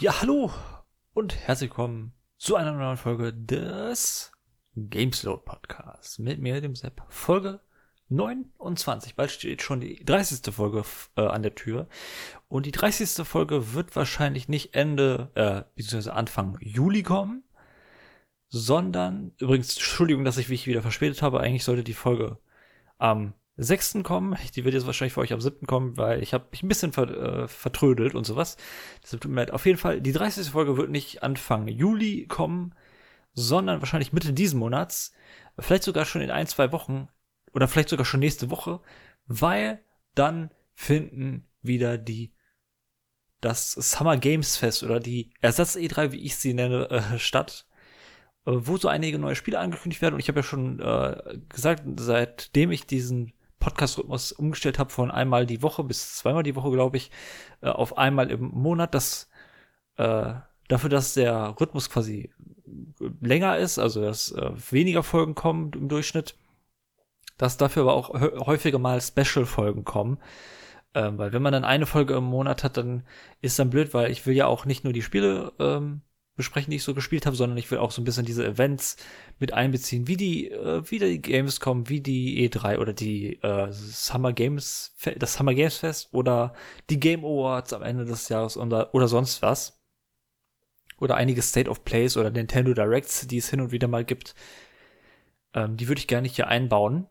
Ja, hallo und herzlich willkommen zu einer neuen Folge des Gamesload Podcasts mit mir, dem Sepp. Folge 29. Bald steht schon die 30. Folge äh, an der Tür. Und die 30. Folge wird wahrscheinlich nicht Ende, äh, beziehungsweise Anfang Juli kommen, sondern, übrigens, Entschuldigung, dass ich mich wieder verspätet habe, eigentlich sollte die Folge am 6. kommen. Die wird jetzt wahrscheinlich für euch am 7. kommen, weil ich habe mich ein bisschen ver, äh, vertrödelt und sowas. Deshalb tut mir leid. Auf jeden Fall, die 30. Folge wird nicht Anfang Juli kommen, sondern wahrscheinlich Mitte diesen Monats. Vielleicht sogar schon in ein, zwei Wochen oder vielleicht sogar schon nächste Woche, weil dann finden wieder die das Summer Games Fest oder die Ersatz E3, wie ich sie nenne, äh, statt äh, wo so einige neue Spiele angekündigt werden. Und ich habe ja schon äh, gesagt, seitdem ich diesen Podcast-Rhythmus umgestellt habe von einmal die Woche bis zweimal die Woche, glaube ich, äh, auf einmal im Monat, dass äh, dafür, dass der Rhythmus quasi länger ist, also dass äh, weniger Folgen kommen im Durchschnitt, dass dafür aber auch häufiger mal Special-Folgen kommen. Ähm, weil wenn man dann eine Folge im Monat hat, dann ist dann blöd, weil ich will ja auch nicht nur die Spiele ähm, besprechen, die ich so gespielt habe, sondern ich will auch so ein bisschen diese Events mit einbeziehen, wie die, äh, wie die Games kommen, wie die E3 oder die äh, Summer Games, das Summer Games Fest oder die Game Awards am Ende des Jahres oder, oder sonst was. Oder einige State of Plays oder Nintendo Directs, die es hin und wieder mal gibt. Ähm, die würde ich gerne hier einbauen.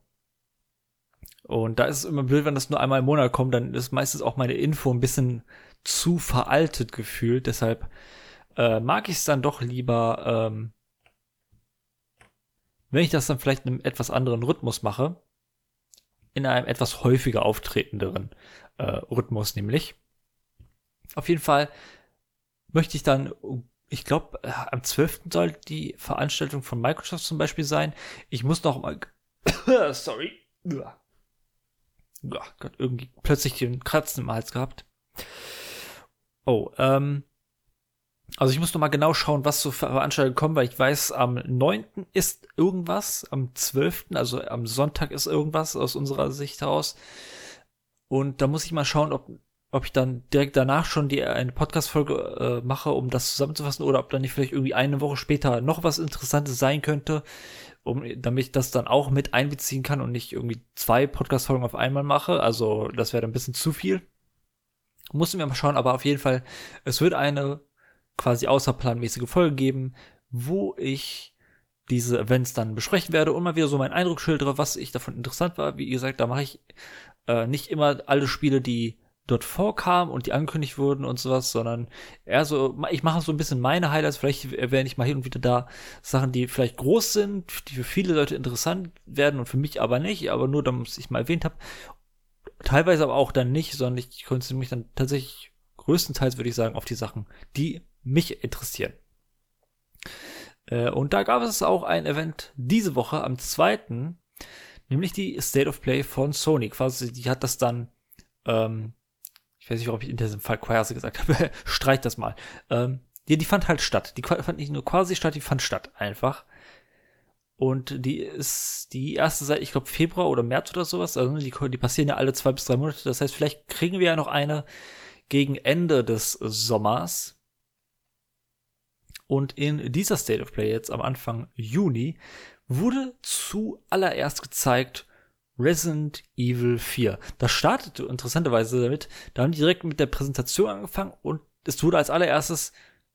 Und da ist es immer blöd, wenn das nur einmal im Monat kommt, dann ist meistens auch meine Info ein bisschen zu veraltet gefühlt. Deshalb äh, mag ich es dann doch lieber, ähm, wenn ich das dann vielleicht in einem etwas anderen Rhythmus mache, in einem etwas häufiger auftretenderen äh, Rhythmus nämlich. Auf jeden Fall möchte ich dann, ich glaube, äh, am 12. soll die Veranstaltung von Microsoft zum Beispiel sein. Ich muss noch mal, sorry, Gott, irgendwie plötzlich den Kratzen im Hals gehabt. Oh, ähm, also ich muss noch mal genau schauen, was so Veranstaltungen kommen, weil ich weiß, am 9. ist irgendwas, am 12., also am Sonntag ist irgendwas aus unserer Sicht heraus. Und da muss ich mal schauen, ob, ob ich dann direkt danach schon die eine Podcast-Folge äh, mache, um das zusammenzufassen, oder ob dann nicht vielleicht irgendwie eine Woche später noch was Interessantes sein könnte, um, damit ich das dann auch mit einbeziehen kann und nicht irgendwie zwei Podcast-Folgen auf einmal mache. Also das wäre dann ein bisschen zu viel. Mussten wir mal schauen, aber auf jeden Fall, es wird eine quasi außerplanmäßige Folge geben, wo ich diese Events dann besprechen werde und mal wieder so meinen Eindruck schildere, was ich davon interessant war. Wie gesagt, da mache ich äh, nicht immer alle Spiele, die dort vorkamen und die angekündigt wurden und sowas, sondern eher so, ich mache so ein bisschen meine Highlights, vielleicht erwähne ich mal hin und wieder da Sachen, die vielleicht groß sind, die für viele Leute interessant werden und für mich aber nicht, aber nur, damit ich mal erwähnt habe. Teilweise aber auch dann nicht, sondern ich konzentriere mich dann tatsächlich größtenteils, würde ich sagen, auf die Sachen, die mich interessieren. Äh, und da gab es auch ein Event diese Woche am 2., nämlich die State of Play von Sony. Quasi, die hat das dann, ähm, ich weiß nicht, ob ich in diesem Fall quasi gesagt habe, streich das mal. Ähm, die, die fand halt statt. Die fand nicht nur quasi statt, die fand statt einfach. Und die ist die erste seit, ich glaube, Februar oder März oder sowas. Also die, die passieren ja alle zwei bis drei Monate. Das heißt, vielleicht kriegen wir ja noch eine gegen Ende des Sommers. Und in dieser State of Play jetzt am Anfang Juni wurde zuallererst gezeigt Resident Evil 4. Das startete interessanterweise damit, da haben die direkt mit der Präsentation angefangen und es wurde als allererstes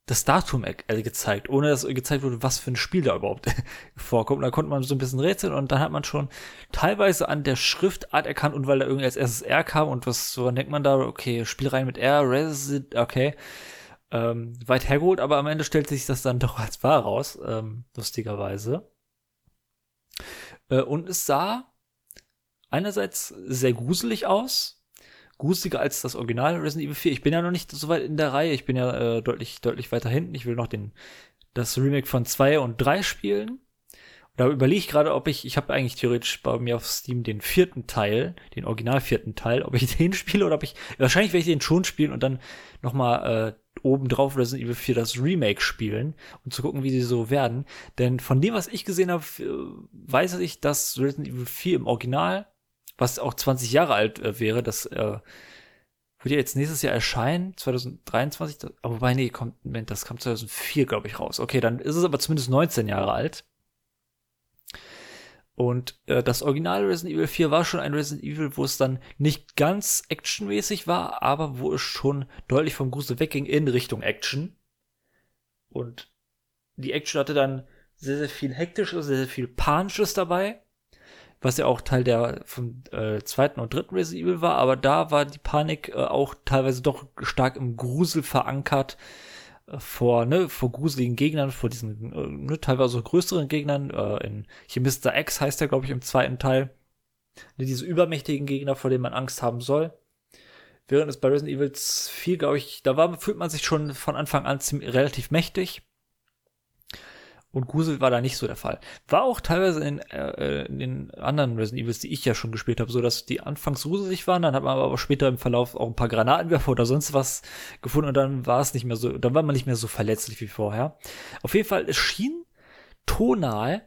das Datum äh, gezeigt, ohne dass gezeigt wurde, was für ein Spiel da überhaupt vorkommt. Da konnte man so ein bisschen rätseln und dann hat man schon teilweise an der Schriftart erkannt und weil da irgendwie als erstes R kam und was so denkt man da, okay, Spielreihen mit R, Resident, okay ähm, weit hergeholt, aber am Ende stellt sich das dann doch als wahr raus, ähm, lustigerweise. Äh, und es sah einerseits sehr gruselig aus, gruseliger als das Original Resident Evil 4. Ich bin ja noch nicht so weit in der Reihe, ich bin ja äh, deutlich, deutlich weiter hinten. Ich will noch den, das Remake von 2 und 3 spielen. Da überlege ich gerade, ob ich, ich habe eigentlich theoretisch bei mir auf Steam den vierten Teil, den original vierten Teil, ob ich den spiele oder ob ich, wahrscheinlich werde ich den schon spielen und dann nochmal äh, obendrauf Resident Evil 4 das Remake spielen und zu gucken, wie sie so werden. Denn von dem, was ich gesehen habe, weiß ich, dass Resident Evil 4 im Original, was auch 20 Jahre alt äh, wäre, das äh, wird ja jetzt nächstes Jahr erscheinen, 2023, aber wobei, nee, kommt, Moment, das kam 2004, glaube ich, raus. Okay, dann ist es aber zumindest 19 Jahre alt. Und äh, das originale Resident Evil 4 war schon ein Resident Evil, wo es dann nicht ganz actionmäßig war, aber wo es schon deutlich vom Grusel wegging in Richtung Action. Und die Action hatte dann sehr, sehr viel Hektisches, sehr, sehr viel Panisches dabei was ja auch Teil der vom äh, zweiten und dritten Resident Evil war, aber da war die Panik äh, auch teilweise doch stark im Grusel verankert vor ne vor gruseligen Gegnern, vor diesen äh, ne, teilweise größeren Gegnern. Äh, in hier Mr. X heißt der glaube ich im zweiten Teil. Ne, diese übermächtigen Gegner, vor denen man Angst haben soll. Während es bei Resident Evil 4, glaube ich, da war, fühlt man sich schon von Anfang an ziemlich, relativ mächtig. Und Grusel war da nicht so der Fall. War auch teilweise in, äh, in den anderen Resident Evils, die ich ja schon gespielt habe, so dass die anfangs gruselig waren, dann hat man aber später im Verlauf auch ein paar Granatenwerfer oder sonst was gefunden und dann war es nicht mehr so, dann war man nicht mehr so verletzlich wie vorher. Auf jeden Fall, es schien tonal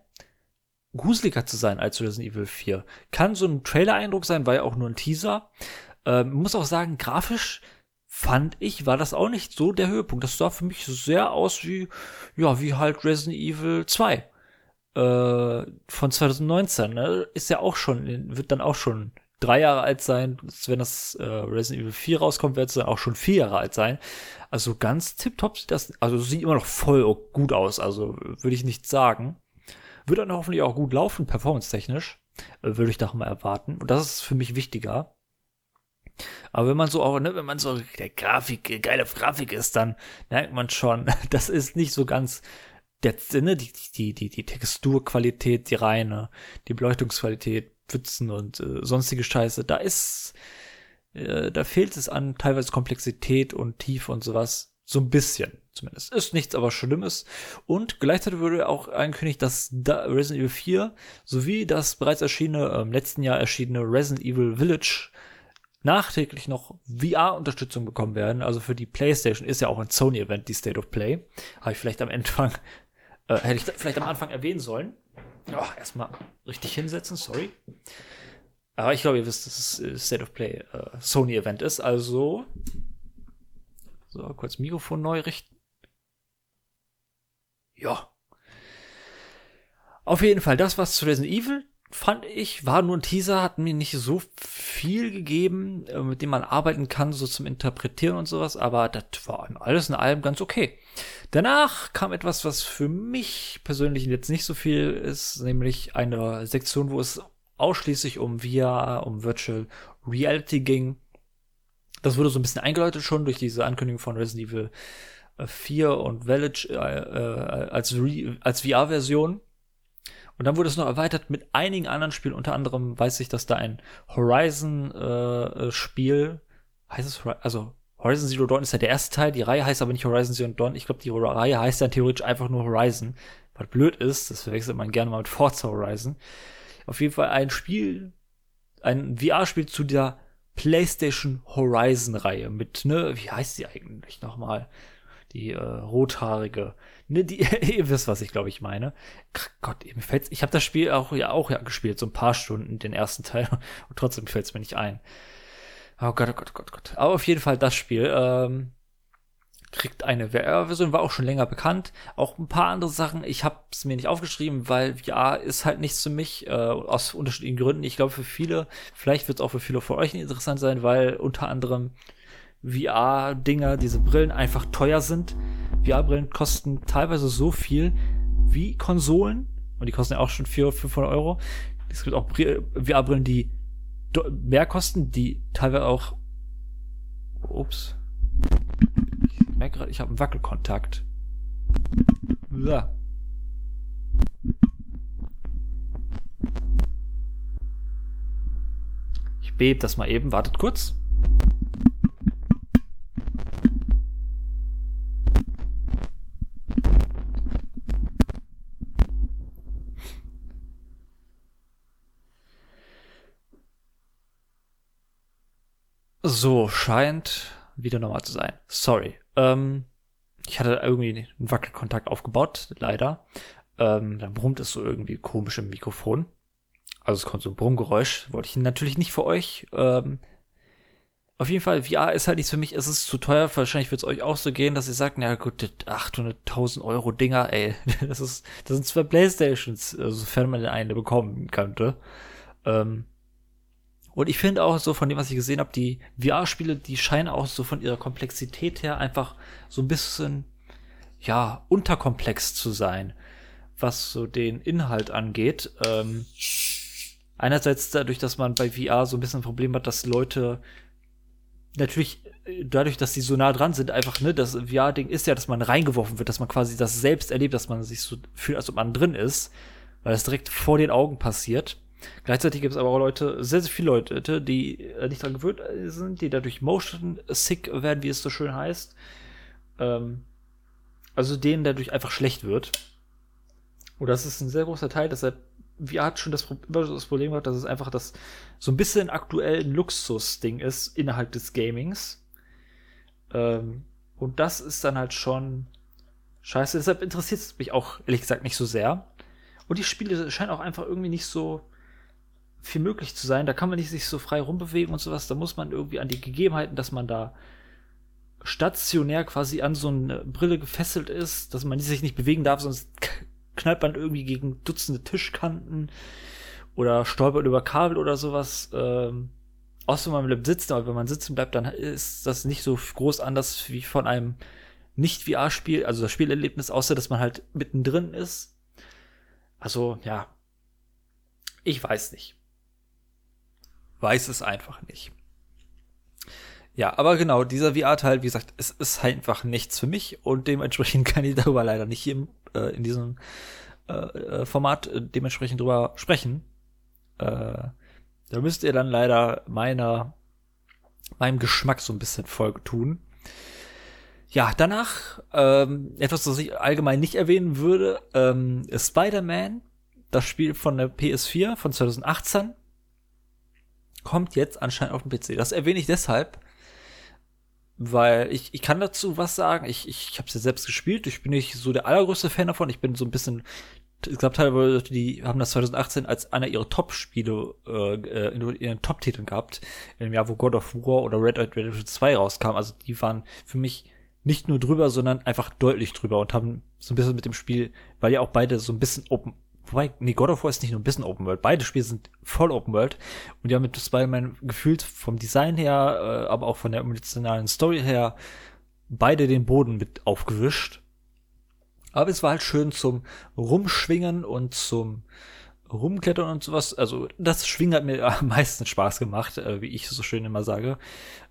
gruseliger zu sein als Resident Evil 4. Kann so ein Trailer-Eindruck sein, war ja auch nur ein Teaser. Ähm, muss auch sagen, grafisch fand ich, war das auch nicht so der Höhepunkt. Das sah für mich sehr aus wie, ja, wie halt Resident Evil 2 äh, von 2019. Ne? Ist ja auch schon, wird dann auch schon drei Jahre alt sein. Wenn das äh, Resident Evil 4 rauskommt, wird es dann auch schon vier Jahre alt sein. Also ganz tipptopp sieht das, also sieht immer noch voll gut aus. Also würde ich nicht sagen. Wird dann hoffentlich auch gut laufen, performance-technisch. Äh, würde ich doch mal erwarten. Und das ist für mich wichtiger. Aber wenn man so auch, ne, wenn man so der Grafik, geile Grafik ist, dann merkt man schon, das ist nicht so ganz der Sinne, die, die, die, die Texturqualität, die reine, die Beleuchtungsqualität, Pfützen und äh, sonstige Scheiße, da ist, äh, da fehlt es an teilweise Komplexität und Tiefe und sowas. So ein bisschen zumindest. Ist nichts aber Schlimmes. Und gleichzeitig wurde auch angekündigt, dass Resident Evil 4 sowie das bereits erschienene, äh, im letzten Jahr erschienene Resident Evil Village nachträglich noch VR-Unterstützung bekommen werden. Also für die PlayStation ist ja auch ein Sony-Event, die State of Play. Habe ich vielleicht am Anfang, äh, hätte ich vielleicht am Anfang erwähnen sollen. Oh, erstmal richtig hinsetzen, sorry. Aber ich glaube, ihr wisst, dass es äh, State of Play äh, Sony-Event ist. Also, so, kurz Mikrofon neu richten. Ja. Auf jeden Fall, das was zu Resident Evil fand ich, war nur ein Teaser, hat mir nicht so viel gegeben, äh, mit dem man arbeiten kann, so zum Interpretieren und sowas, aber das war alles in allem ganz okay. Danach kam etwas, was für mich persönlich jetzt nicht so viel ist, nämlich eine Sektion, wo es ausschließlich um VR, um Virtual Reality ging. Das wurde so ein bisschen eingeläutet schon durch diese Ankündigung von Resident Evil 4 äh, und Village äh, äh, als, als VR-Version. Und dann wurde es noch erweitert mit einigen anderen Spielen. Unter anderem weiß ich, dass da ein Horizon-Spiel, äh, heißt es, also Horizon Zero Dawn ist ja der erste Teil. Die Reihe heißt aber nicht Horizon Zero Dawn. Ich glaube, die Reihe heißt dann theoretisch einfach nur Horizon. Was blöd ist, das verwechselt man gerne mal mit Forza Horizon. Auf jeden Fall ein Spiel, ein VR-Spiel zu der PlayStation Horizon-Reihe mit, ne, wie heißt die eigentlich nochmal? Die äh, rothaarige Ne, die, ihr wisst, was ich glaube ich meine. Gott, mir fällt's, ich habe das Spiel auch ja auch ja gespielt, so ein paar Stunden, den ersten Teil, und trotzdem fällt's mir nicht ein. Oh Gott, oh Gott, oh Gott, oh Gott. Aber auf jeden Fall das Spiel ähm, kriegt eine VR-Version, war auch schon länger bekannt. Auch ein paar andere Sachen, ich habe es mir nicht aufgeschrieben, weil VR ist halt nichts für mich, äh, aus unterschiedlichen Gründen. Ich glaube für viele, vielleicht wird es auch für viele von euch interessant sein, weil unter anderem VR-Dinger, diese Brillen einfach teuer sind. VR-Brillen kosten teilweise so viel wie Konsolen. Und die kosten ja auch schon 400, 500 Euro. Es gibt auch VR-Brillen, die mehr kosten, die teilweise auch. Ups. Ich merke gerade, ich habe einen Wackelkontakt. Ja. Ich bebe das mal eben. Wartet kurz. So, scheint wieder normal zu sein. Sorry. Ähm, ich hatte irgendwie einen Wackelkontakt aufgebaut, leider. Ähm, dann brummt es so irgendwie komisch im Mikrofon. Also es kommt so ein Brummgeräusch. Wollte ich natürlich nicht für euch ähm, Auf jeden Fall, VR ist halt nichts für mich, es ist zu teuer. Wahrscheinlich wird es euch auch so gehen, dass ihr sagt, na gut, 800.000 Euro Dinger, ey, das ist, das sind zwei Playstations, also sofern man den eine bekommen könnte. Ähm, und ich finde auch so von dem, was ich gesehen habe, die VR-Spiele, die scheinen auch so von ihrer Komplexität her einfach so ein bisschen, ja, unterkomplex zu sein, was so den Inhalt angeht. Ähm, einerseits dadurch, dass man bei VR so ein bisschen ein Problem hat, dass Leute natürlich äh, dadurch, dass die so nah dran sind, einfach, ne, das VR-Ding ist ja, dass man reingeworfen wird, dass man quasi das selbst erlebt, dass man sich so fühlt, als ob man drin ist, weil das direkt vor den Augen passiert. Gleichzeitig gibt es aber auch Leute, sehr, sehr viele Leute, die äh, nicht dran gewöhnt sind, die dadurch motion sick werden, wie es so schön heißt. Ähm, also denen dadurch einfach schlecht wird. Und das ist ein sehr großer Teil, deshalb VR hat schon das, das Problem gehabt, dass es einfach das so ein bisschen aktuell ein Luxus-Ding ist innerhalb des Gamings. Ähm, und das ist dann halt schon scheiße. Deshalb interessiert es mich auch, ehrlich gesagt, nicht so sehr. Und die Spiele scheinen auch einfach irgendwie nicht so viel möglich zu sein. Da kann man nicht sich so frei rumbewegen und sowas. Da muss man irgendwie an die Gegebenheiten, dass man da stationär quasi an so eine Brille gefesselt ist, dass man sich nicht bewegen darf, sonst knallt man irgendwie gegen Dutzende Tischkanten oder stolpert über Kabel oder sowas. Ähm, außer man bleibt sitzen, aber wenn man sitzen bleibt, dann ist das nicht so groß anders wie von einem Nicht-VR-Spiel, also das Spielerlebnis, außer dass man halt mittendrin ist. Also, ja. Ich weiß nicht. Weiß es einfach nicht. Ja, aber genau, dieser VR-Teil, wie gesagt, es ist halt einfach nichts für mich und dementsprechend kann ich darüber leider nicht hier äh, in diesem äh, äh, Format äh, dementsprechend drüber sprechen. Äh, da müsst ihr dann leider meiner, meinem Geschmack so ein bisschen Folge tun. Ja, danach, ähm, etwas, was ich allgemein nicht erwähnen würde, ähm, Spider-Man, das Spiel von der PS4 von 2018, kommt jetzt anscheinend auf den PC. Das erwähne ich deshalb, weil ich, ich kann dazu was sagen. Ich, ich, ich habe es ja selbst gespielt. Ich bin nicht so der allergrößte Fan davon. Ich bin so ein bisschen, ich glaube teilweise, die haben das 2018 als einer ihrer Top-Spiele äh, in ihren Top-Titeln gehabt. Im Jahr, wo God of War oder Red Dead Redemption 2 rauskam. Also die waren für mich nicht nur drüber, sondern einfach deutlich drüber und haben so ein bisschen mit dem Spiel, weil ja auch beide so ein bisschen Open Wobei, nee, God of War ist nicht nur ein bisschen Open World. Beide Spiele sind voll Open World. Und die haben mit Spider-Man gefühlt vom Design her, äh, aber auch von der emotionalen Story her, beide den Boden mit aufgewischt. Aber es war halt schön zum Rumschwingen und zum Rumklettern und sowas. Also das Schwingen hat mir am meisten Spaß gemacht, äh, wie ich so schön immer sage.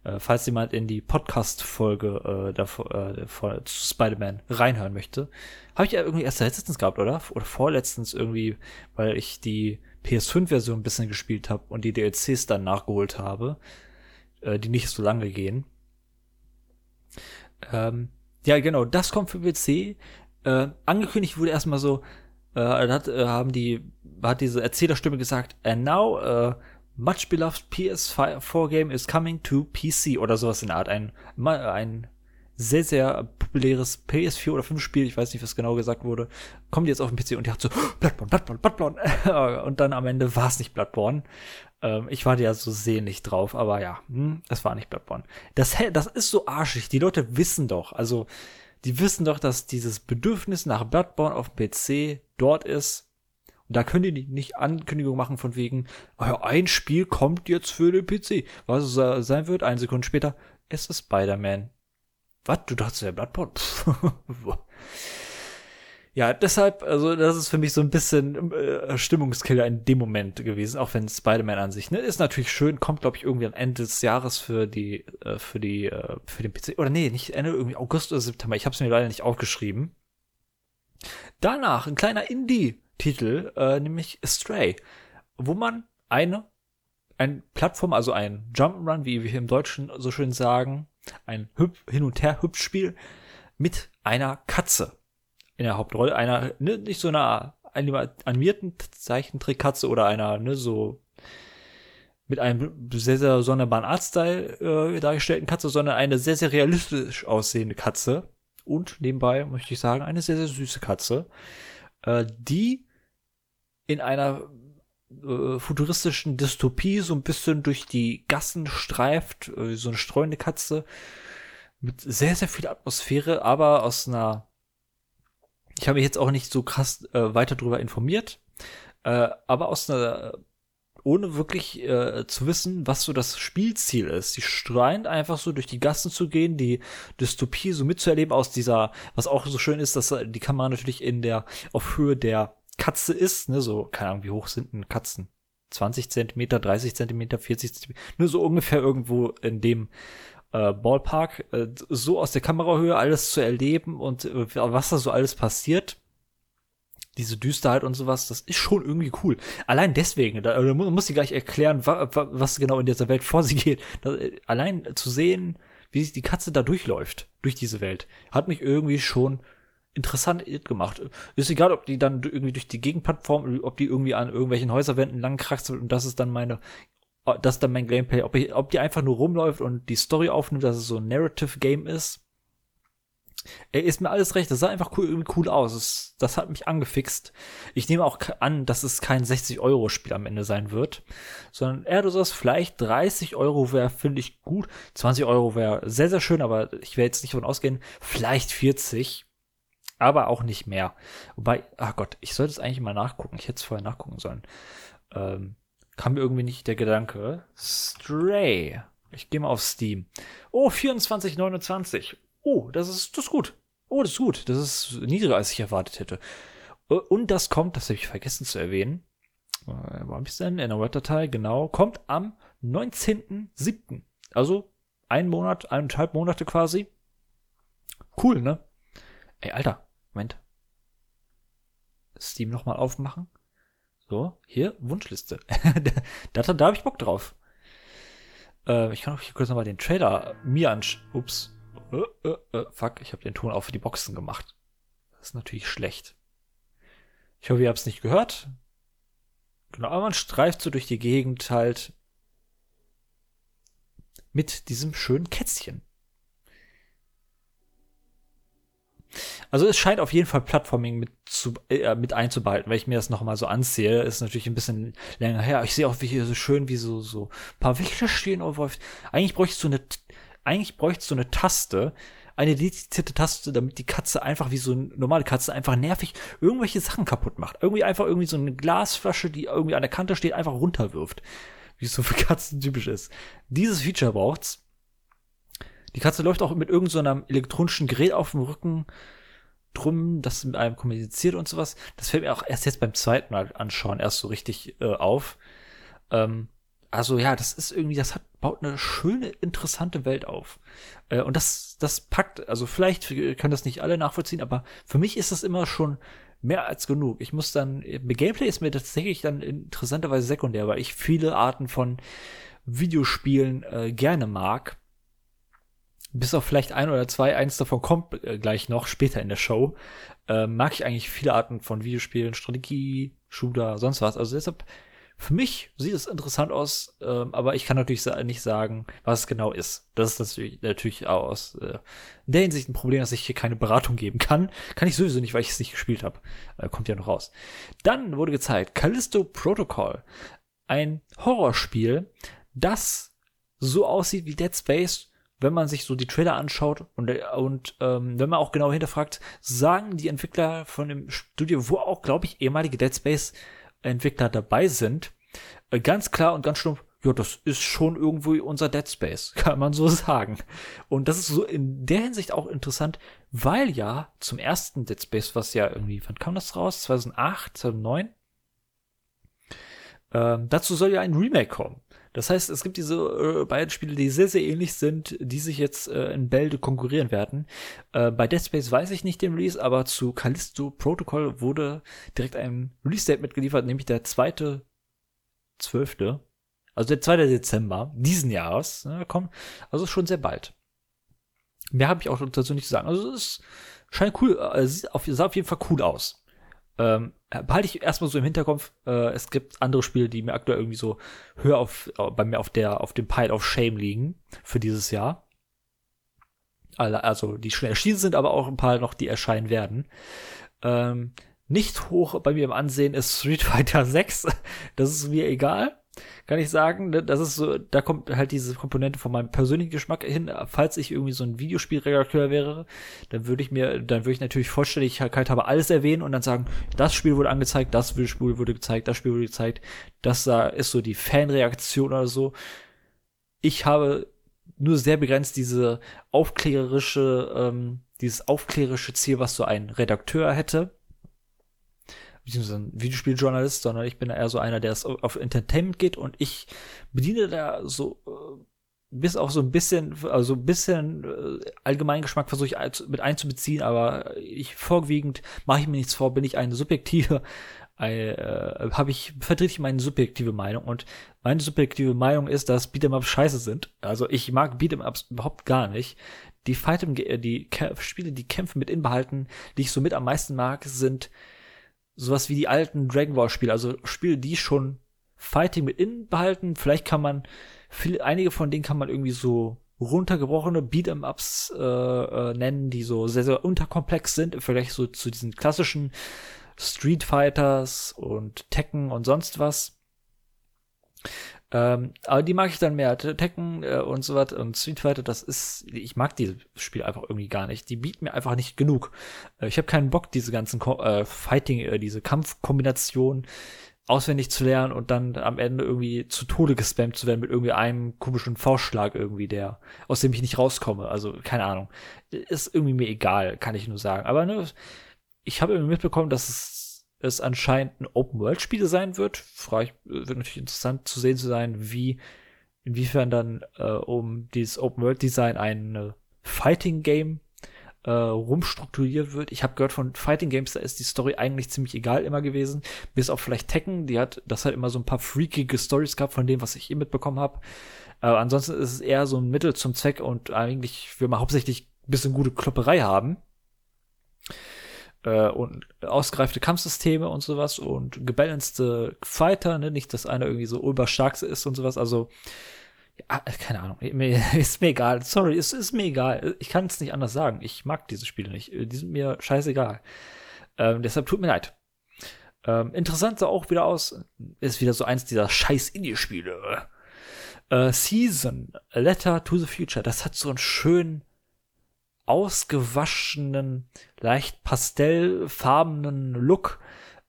Äh, falls jemand in die Podcast-Folge äh, davor, äh, zu Spider-Man reinhören möchte, habe ich ja irgendwie erst letztens gehabt, oder? Oder vorletztens irgendwie, weil ich die PS5-Version ein bisschen gespielt habe und die DLCs dann nachgeholt habe, äh, die nicht so lange gehen. Ähm, ja, genau, das kommt für PC. Äh, angekündigt wurde erstmal so, äh, hat, äh, haben die, hat diese Erzählerstimme gesagt, and now, uh, much beloved PS4 game is coming to PC oder sowas in der Art. Ein, ein sehr, sehr populäres PS4 oder 5 Spiel, ich weiß nicht, was genau gesagt wurde, kommt jetzt auf den PC und die hat so, Bloodborne, Bloodborne, Bloodborne. und dann am Ende war es nicht Bloodborne. Ähm, ich war ja so sehnlich drauf, aber ja, hm, es war nicht Bloodborne. Das, das ist so arschig. Die Leute wissen doch, also, die wissen doch, dass dieses Bedürfnis nach Bloodborne auf PC dort ist. Und da können die nicht Ankündigung machen von wegen, oh ein Spiel kommt jetzt für den PC. Was es sein wird, eine Sekunde später, es ist Spider-Man. Was? Du dachtest ja Bloodborne? ja, deshalb, also das ist für mich so ein bisschen äh, Stimmungskiller in dem Moment gewesen, auch wenn Spider-Man an sich, ne, ist natürlich schön, kommt glaube ich irgendwie am Ende des Jahres für die, äh, für die, äh, für den PC, oder nee, nicht Ende, irgendwie August oder September, ich habe es mir leider nicht aufgeschrieben. Danach ein kleiner Indie-Titel, äh, nämlich Stray, wo man eine, ein Plattform, also ein Jump'n'Run, wie wir hier im Deutschen so schön sagen, ein Hüp Hin- und Her-Hüpfspiel mit einer Katze in der Hauptrolle. Einer, ne, nicht so einer animierten Zeichentrickkatze oder einer, ne, so mit einem sehr, sehr sonderbaren Artstyle äh, dargestellten Katze, sondern eine sehr, sehr realistisch aussehende Katze. Und nebenbei möchte ich sagen, eine sehr, sehr süße Katze, äh, die in einer äh, futuristischen Dystopie so ein bisschen durch die Gassen streift, äh, so eine streunende Katze mit sehr, sehr viel Atmosphäre, aber aus einer ich habe mich jetzt auch nicht so krass äh, weiter darüber informiert, äh, aber aus einer ohne wirklich äh, zu wissen, was so das Spielziel ist. Die streint einfach so durch die Gassen zu gehen, die Dystopie so mitzuerleben aus dieser, was auch so schön ist, dass die Kamera natürlich in der, auf Höhe der Katze ist, ne, so, keine Ahnung, wie hoch sind denn Katzen? 20 Zentimeter, 30 Zentimeter, 40 Zentimeter, nur so ungefähr irgendwo in dem äh, Ballpark, äh, so aus der Kamerahöhe alles zu erleben und äh, was da so alles passiert diese Düsterheit und sowas, das ist schon irgendwie cool. Allein deswegen, da, da muss ich gar nicht erklären, wa, wa, was genau in dieser Welt vor sich geht. Da, allein zu sehen, wie sich die Katze da durchläuft, durch diese Welt, hat mich irgendwie schon interessant gemacht. Ist egal, ob die dann irgendwie durch die Gegenplattform, ob die irgendwie an irgendwelchen Häuserwänden lang kraxelt und das ist dann meine, das ist dann mein Gameplay, ob, ich, ob die einfach nur rumläuft und die Story aufnimmt, dass es so ein Narrative Game ist ist mir alles recht. Das sah einfach cool, irgendwie cool aus. Das, das hat mich angefixt. Ich nehme auch an, dass es kein 60-Euro-Spiel am Ende sein wird, sondern eher du sagst, vielleicht 30 Euro wäre, finde ich gut. 20 Euro wäre sehr, sehr schön, aber ich werde jetzt nicht davon ausgehen. Vielleicht 40, aber auch nicht mehr. Wobei, ach Gott, ich sollte es eigentlich mal nachgucken. Ich hätte es vorher nachgucken sollen. Ähm, kam mir irgendwie nicht der Gedanke. Stray. Ich gehe mal auf Steam. Oh, 24,29 oh, das ist, das ist gut. Oh, das ist gut. Das ist niedriger, als ich erwartet hätte. Äh, und das kommt, das habe ich vergessen zu erwähnen. Äh, wo habe ich denn? In der Word-Datei, genau. Kommt am 19.07. Also ein Monat, eineinhalb Monate quasi. Cool, ne? Ey, Alter, Moment. Steam nochmal aufmachen. So, hier, Wunschliste. da, da, da habe ich Bock drauf. Äh, ich kann auch hier kurz nochmal den Trailer mir anschauen. Ups. Äh, äh, äh, fuck, ich habe den Ton auch für die Boxen gemacht. Das ist natürlich schlecht. Ich hoffe, ihr habt es nicht gehört. Genau, aber man streift so durch die Gegend halt mit diesem schönen Kätzchen. Also es scheint auf jeden Fall Plattforming mit, zu, äh, mit einzubehalten, weil ich mir das nochmal so ansehe, ist natürlich ein bisschen länger her. Ich sehe auch wie hier so schön, wie so, so paar Wichter stehen. Eigentlich bräuchte ich so eine eigentlich bräuchte so eine Taste, eine dedizierte Taste, damit die Katze einfach wie so eine normale Katze einfach nervig irgendwelche Sachen kaputt macht. Irgendwie einfach irgendwie so eine Glasflasche, die irgendwie an der Kante steht, einfach runterwirft. Wie es so für Katzen typisch ist. Dieses Feature braucht's. Die Katze läuft auch mit irgendeinem so elektronischen Gerät auf dem Rücken drum, das mit einem kommuniziert und sowas. Das fällt mir auch erst jetzt beim zweiten Mal anschauen erst so richtig äh, auf. Ähm, also ja, das ist irgendwie, das hat, baut eine schöne, interessante Welt auf. Äh, und das, das packt, also vielleicht können das nicht alle nachvollziehen, aber für mich ist das immer schon mehr als genug. Ich muss dann, Gameplay ist mir tatsächlich dann interessanterweise sekundär, weil ich viele Arten von Videospielen äh, gerne mag. Bis auf vielleicht ein oder zwei, eins davon kommt äh, gleich noch später in der Show. Äh, mag ich eigentlich viele Arten von Videospielen, Strategie, Shooter, sonst was. Also deshalb für mich sieht es interessant aus, ähm, aber ich kann natürlich nicht sagen, was es genau ist. Das ist natürlich, natürlich aus äh, der Hinsicht ein Problem, dass ich hier keine Beratung geben kann. Kann ich sowieso nicht, weil ich es nicht gespielt habe. Äh, kommt ja noch raus. Dann wurde gezeigt Callisto Protocol. Ein Horrorspiel, das so aussieht wie Dead Space, wenn man sich so die Trailer anschaut und, und ähm, wenn man auch genau hinterfragt, sagen die Entwickler von dem Studio, wo auch, glaube ich, ehemalige Dead Space Entwickler dabei sind, äh, ganz klar und ganz stumpf, ja, das ist schon irgendwo unser Dead Space, kann man so sagen. Und das ist so in der Hinsicht auch interessant, weil ja zum ersten Dead Space, was ja irgendwie, wann kam das raus? 2008, 2009? Ähm, dazu soll ja ein Remake kommen. Das heißt, es gibt diese äh, beiden Spiele, die sehr, sehr ähnlich sind, die sich jetzt äh, in Bälde konkurrieren werden. Äh, bei Dead Space weiß ich nicht den Release, aber zu Callisto Protocol wurde direkt ein Release-Date mitgeliefert, nämlich der zweite zwölfte, also der 2. Dezember diesen Jahres, ne, kommt, also schon sehr bald. Mehr habe ich auch dazu nicht zu sagen. Also es scheint cool, äh, sah auf jeden Fall cool aus. Ähm, behalte ich erstmal so im Hinterkopf. Äh, es gibt andere Spiele, die mir aktuell irgendwie so höher auf, äh, bei mir auf der, auf dem Pile of Shame liegen für dieses Jahr. Also, die schon erschienen sind, aber auch ein paar noch, die erscheinen werden. Ähm, nicht hoch bei mir im Ansehen ist Street Fighter 6. Das ist mir egal kann ich sagen. Ne? Das ist so, da kommt halt diese Komponente von meinem persönlichen Geschmack hin. Falls ich irgendwie so ein Videospielredakteur wäre, dann würde ich mir, dann würde ich natürlich vollständig halt habe alles erwähnen und dann sagen, das Spiel wurde angezeigt, das Spiel wurde gezeigt, das Spiel wurde gezeigt. Das da ist so die Fanreaktion oder so. Ich habe nur sehr begrenzt diese aufklärerische, ähm, dieses aufklärerische Ziel, was so ein Redakteur hätte beziehungsweise ein Videospieljournalist, sondern ich bin eher so einer, der es auf Entertainment geht und ich bediene da so äh, bis auch so ein bisschen, also ein bisschen äh, Allgemeingeschmack versuche ich mit einzubeziehen, aber ich vorwiegend mache ich mir nichts vor, bin ich eine subjektive, äh, habe ich vertrete ich meine subjektive Meinung und meine subjektive Meinung ist, dass Beat'em scheiße sind. Also ich mag Beat'em überhaupt gar nicht. Die Fight die Spiele, die Kämpfe mit Inbehalten, die ich so mit am meisten mag, sind sowas wie die alten Dragon Ball Spiele, also Spiele, die schon Fighting mit innen behalten. Vielleicht kann man, viele, einige von denen kann man irgendwie so runtergebrochene Beat'em-Ups äh, äh, nennen, die so sehr, sehr unterkomplex sind, vielleicht so zu diesen klassischen Street Fighters und Tekken und sonst was. Ähm, aber die mag ich dann mehr. Tekken äh, und so was und Street Fighter, das ist, ich mag dieses Spiel einfach irgendwie gar nicht. Die bieten mir einfach nicht genug. Äh, ich habe keinen Bock, diese ganzen Ko äh, Fighting, äh, diese Kampfkombinationen auswendig zu lernen und dann am Ende irgendwie zu Tode gespammt zu werden mit irgendwie einem komischen Faustschlag irgendwie, der, aus dem ich nicht rauskomme. Also, keine Ahnung. Ist irgendwie mir egal, kann ich nur sagen. Aber ne, ich habe irgendwie mitbekommen, dass es es anscheinend ein Open-World-Spiel sein wird. Frage ich, wird natürlich interessant zu sehen zu sein, wie, inwiefern dann äh, um dieses Open-World-Design ein Fighting-Game äh, rumstrukturiert wird. Ich habe gehört von Fighting Games, da ist die Story eigentlich ziemlich egal immer gewesen, bis auf vielleicht Tekken, die hat das hat immer so ein paar freakige Stories gehabt von dem, was ich hier mitbekommen habe. Äh, ansonsten ist es eher so ein Mittel zum Zweck und eigentlich will man hauptsächlich ein bisschen gute Klopperei haben äh, und ausgereifte Kampfsysteme und sowas und gebalancete Fighter, ne? nicht, dass einer irgendwie so überstark ist und sowas. Also, ja, keine Ahnung, mir, ist mir egal. Sorry, es ist mir egal. Ich kann es nicht anders sagen. Ich mag diese Spiele nicht. Die sind mir scheißegal. Ähm, deshalb tut mir leid. Ähm, interessant sah auch wieder aus, ist wieder so eins dieser scheiß Indie-Spiele. Äh, Season, A Letter to the Future, das hat so einen schönen ausgewaschenen, leicht pastellfarbenen Look,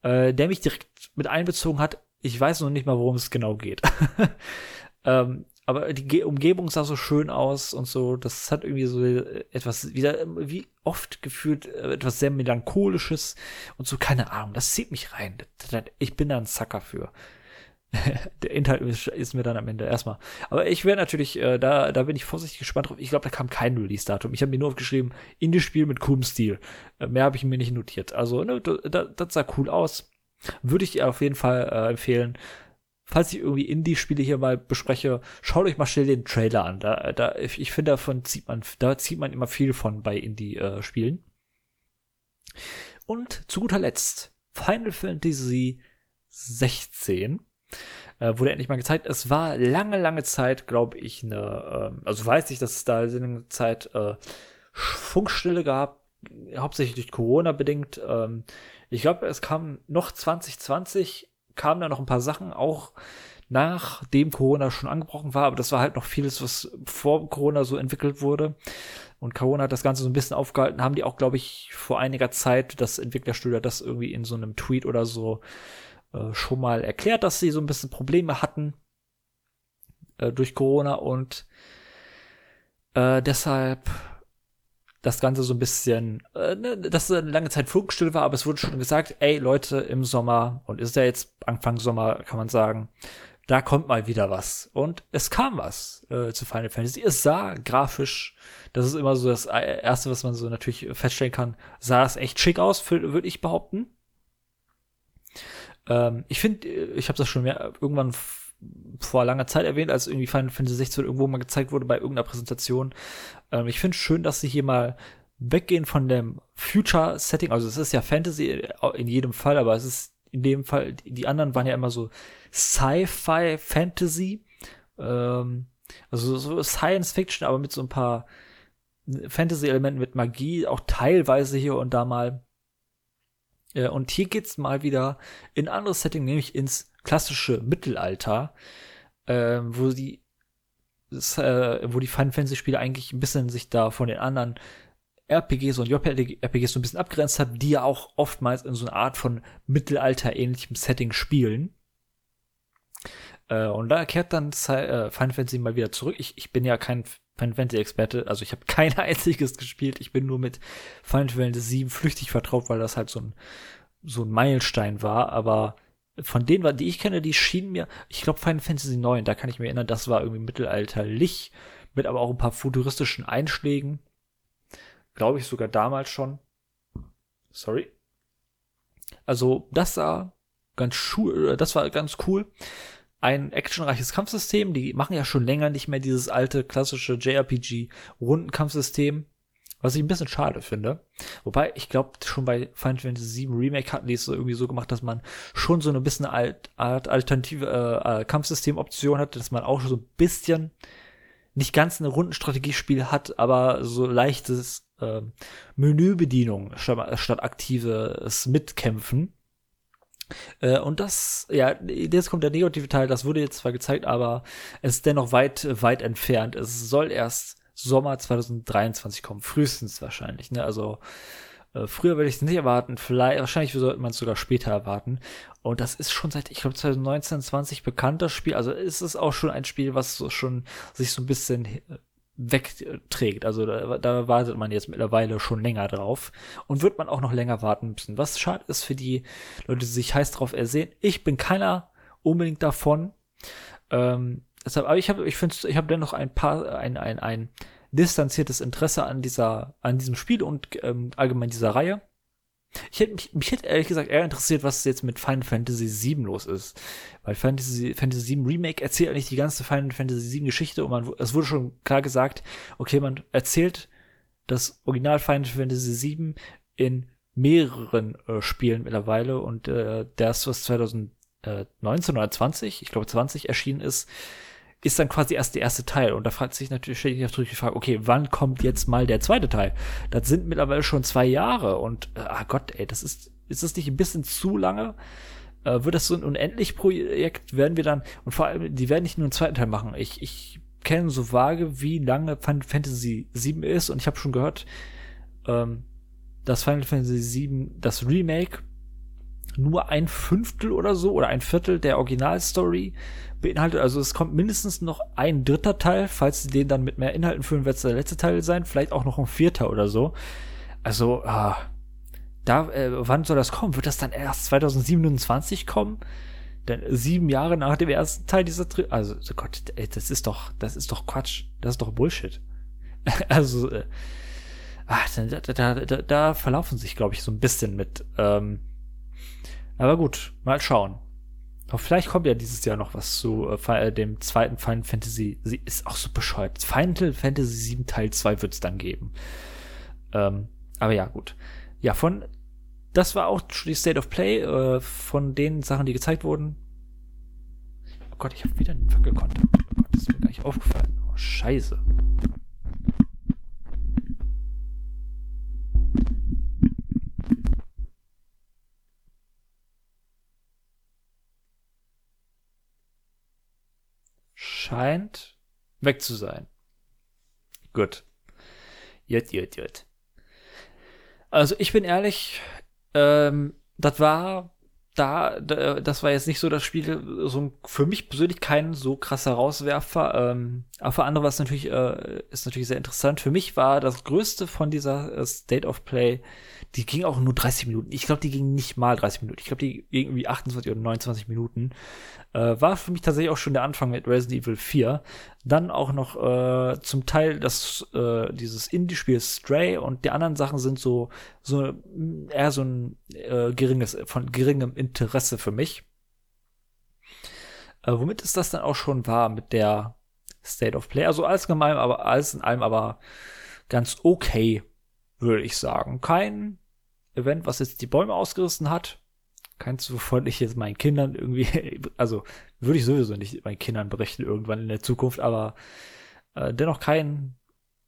äh, der mich direkt mit einbezogen hat. Ich weiß noch nicht mal, worum es genau geht. ähm, aber die Ge Umgebung sah so schön aus und so. Das hat irgendwie so etwas, wieder, wie oft gefühlt, äh, etwas sehr melancholisches und so, keine Ahnung. Das zieht mich rein. Ich bin da ein Sucker für. der Inhalt ist, mir dann am Ende erstmal. Aber ich wäre natürlich, äh, da, da bin ich vorsichtig gespannt drauf. Ich glaube, da kam kein Release-Datum. Ich habe mir nur aufgeschrieben, Indie-Spiel mit coolem Stil. Äh, mehr habe ich mir nicht notiert. Also, ne, das, sah cool aus. Würde ich auf jeden Fall äh, empfehlen. Falls ich irgendwie Indie-Spiele hier mal bespreche, schaut euch mal schnell den Trailer an. Da, da, ich finde, davon zieht man, da zieht man immer viel von bei Indie-Spielen. Und zu guter Letzt, Final Fantasy 16 äh, wurde endlich mal gezeigt. Es war lange, lange Zeit, glaube ich, eine, ähm, also weiß ich, dass es da eine Zeit äh, Funkstille gab, hauptsächlich durch Corona bedingt. Ähm, ich glaube, es kam noch 2020, kamen da noch ein paar Sachen, auch nachdem Corona schon angebrochen war, aber das war halt noch vieles, was vor Corona so entwickelt wurde. Und Corona hat das Ganze so ein bisschen aufgehalten, haben die auch, glaube ich, vor einiger Zeit das Entwicklerstudio das irgendwie in so einem Tweet oder so äh, schon mal erklärt, dass sie so ein bisschen Probleme hatten äh, durch Corona und äh, deshalb das Ganze so ein bisschen, äh, ne, dass es eine lange Zeit Flugstill war, aber es wurde schon gesagt, ey Leute, im Sommer, und ist ja jetzt Anfang Sommer, kann man sagen, da kommt mal wieder was. Und es kam was äh, zu Final Fantasy. Es sah grafisch, das ist immer so das Erste, was man so natürlich feststellen kann, sah es echt schick aus, würde ich behaupten. Ähm, ich finde, äh, ich habe das schon mehr irgendwann vor langer Zeit erwähnt, als irgendwie Final Fantasy 16 irgendwo mal gezeigt wurde bei irgendeiner Präsentation. Ähm, ich finde schön, dass sie hier mal weggehen von dem Future-Setting. Also es ist ja Fantasy äh, in jedem Fall, aber es ist in dem Fall, die anderen waren ja immer so Sci-Fi-Fantasy. Ähm, also so Science Fiction, aber mit so ein paar Fantasy-Elementen mit Magie, auch teilweise hier und da mal. Äh, und hier geht's mal wieder in ein anderes Setting, nämlich ins klassische Mittelalter, äh, wo die das, äh, wo die Final Fantasy Spiele eigentlich ein bisschen sich da von den anderen RPGs und JRPGs so ein bisschen abgrenzt hat, die ja auch oftmals in so einer Art von Mittelalter-ähnlichem Setting spielen. Äh, und da kehrt dann äh, Final Fantasy mal wieder zurück. Ich, ich bin ja kein Final Fantasy Experte, also ich habe kein einziges gespielt. Ich bin nur mit Final Fantasy 7 flüchtig vertraut, weil das halt so ein so ein Meilenstein war. Aber von denen, die ich kenne, die schienen mir, ich glaube Final Fantasy 9, da kann ich mir erinnern, das war irgendwie mittelalterlich, mit aber auch ein paar futuristischen Einschlägen. Glaube ich sogar damals schon. Sorry. Also, das sah ganz äh, das war ganz cool ein actionreiches Kampfsystem. Die machen ja schon länger nicht mehr dieses alte klassische JRPG-Rundenkampfsystem, was ich ein bisschen schade finde. Wobei, ich glaube, schon bei Final Fantasy VII Remake hatten die es so irgendwie so gemacht, dass man schon so eine bisschen alt, alt, alternative äh, äh, Kampfsystem-Option hatte, dass man auch so ein bisschen nicht ganz eine Rundenstrategiespiel hat, aber so leichtes äh, Menübedienung statt, statt aktives Mitkämpfen. Äh, und das, ja, jetzt kommt der negative Teil, das wurde jetzt zwar gezeigt, aber es ist dennoch weit, weit entfernt. Es soll erst Sommer 2023 kommen, frühestens wahrscheinlich, ne? Also äh, früher würde ich es nicht erwarten, vielleicht, wahrscheinlich sollte man es sogar später erwarten. Und das ist schon seit, ich glaube, 2019, 20 bekannt, das Spiel. Also ist es auch schon ein Spiel, was so schon sich so ein bisschen wegträgt. Also da, da wartet man jetzt mittlerweile schon länger drauf und wird man auch noch länger warten müssen. Was schade ist für die Leute, die sich heiß drauf ersehen. Ich bin keiner unbedingt davon. Ähm, deshalb, aber ich habe, ich finde, ich habe dennoch ein paar, ein, ein, ein distanziertes Interesse an dieser, an diesem Spiel und ähm, allgemein dieser Reihe. Ich hätte mich, mich hätte ehrlich gesagt eher interessiert, was jetzt mit Final Fantasy VII los ist. Weil Fantasy, Fantasy VII Remake erzählt eigentlich die ganze Final Fantasy VII Geschichte und man, es wurde schon klar gesagt, okay, man erzählt das Original Final Fantasy VII in mehreren äh, Spielen mittlerweile und äh, das, was 2019 oder 20, ich glaube 20 erschienen ist, ist dann quasi erst der erste Teil. Und da fragt sich natürlich, stelle ich natürlich die Frage, okay, wann kommt jetzt mal der zweite Teil? Das sind mittlerweile schon zwei Jahre und, äh, ah Gott, ey, das ist, ist das nicht ein bisschen zu lange? Äh, wird das so ein unendlich Projekt? Werden wir dann, und vor allem, die werden nicht nur einen zweiten Teil machen. Ich, ich kenne so vage, wie lange Final Fantasy 7 ist und ich habe schon gehört, ähm, dass Final Fantasy 7, das Remake, nur ein Fünftel oder so oder ein Viertel der Originalstory beinhaltet. Also es kommt mindestens noch ein dritter Teil, falls sie den dann mit mehr Inhalten füllen, wird es der letzte Teil sein, vielleicht auch noch ein vierter oder so. Also, ah, da, äh, wann soll das kommen? Wird das dann erst 2027 kommen? Denn sieben Jahre nach dem ersten Teil dieser Tri also oh Gott, ey, das ist doch, das ist doch Quatsch, das ist doch Bullshit. also, äh, ach, da, da, da, da verlaufen sich, glaube ich, so ein bisschen mit. Ähm, aber gut, mal schauen. Aber vielleicht kommt ja dieses Jahr noch was zu äh, dem zweiten Final Fantasy. Sie ist auch so bescheuert. Final Fantasy 7 Teil 2 wird es dann geben. Ähm, aber ja, gut. Ja, von. Das war auch die State of Play äh, von den Sachen, die gezeigt wurden. Oh Gott, ich habe wieder einen Fackelkonter. Oh Gott, das ist mir gar nicht aufgefallen. Oh, scheiße. Scheint weg zu sein. Gut. Jut, jut, jut. Also ich bin ehrlich, ähm, das war da, das war jetzt nicht so das Spiel, so für mich persönlich kein so krasser Rauswerfer. Ähm, aber für andere war es natürlich, äh, ist natürlich sehr interessant. Für mich war das größte von dieser äh, State of Play, die ging auch nur 30 Minuten. Ich glaube, die ging nicht mal 30 Minuten. Ich glaube, die ging irgendwie 28 oder 29 Minuten. Äh, war für mich tatsächlich auch schon der Anfang mit Resident Evil 4. Dann auch noch äh, zum Teil das, äh, dieses Indie-Spiel Stray und die anderen Sachen sind so, so eher so ein äh, geringes, von geringem Interesse für mich. Äh, womit es das dann auch schon war mit der State of Play. Also alles in allem, aber alles in allem aber ganz okay, würde ich sagen. Kein Event, was jetzt die Bäume ausgerissen hat keins, wovon ich jetzt meinen Kindern irgendwie, also würde ich sowieso nicht meinen Kindern berichten irgendwann in der Zukunft, aber äh, dennoch kein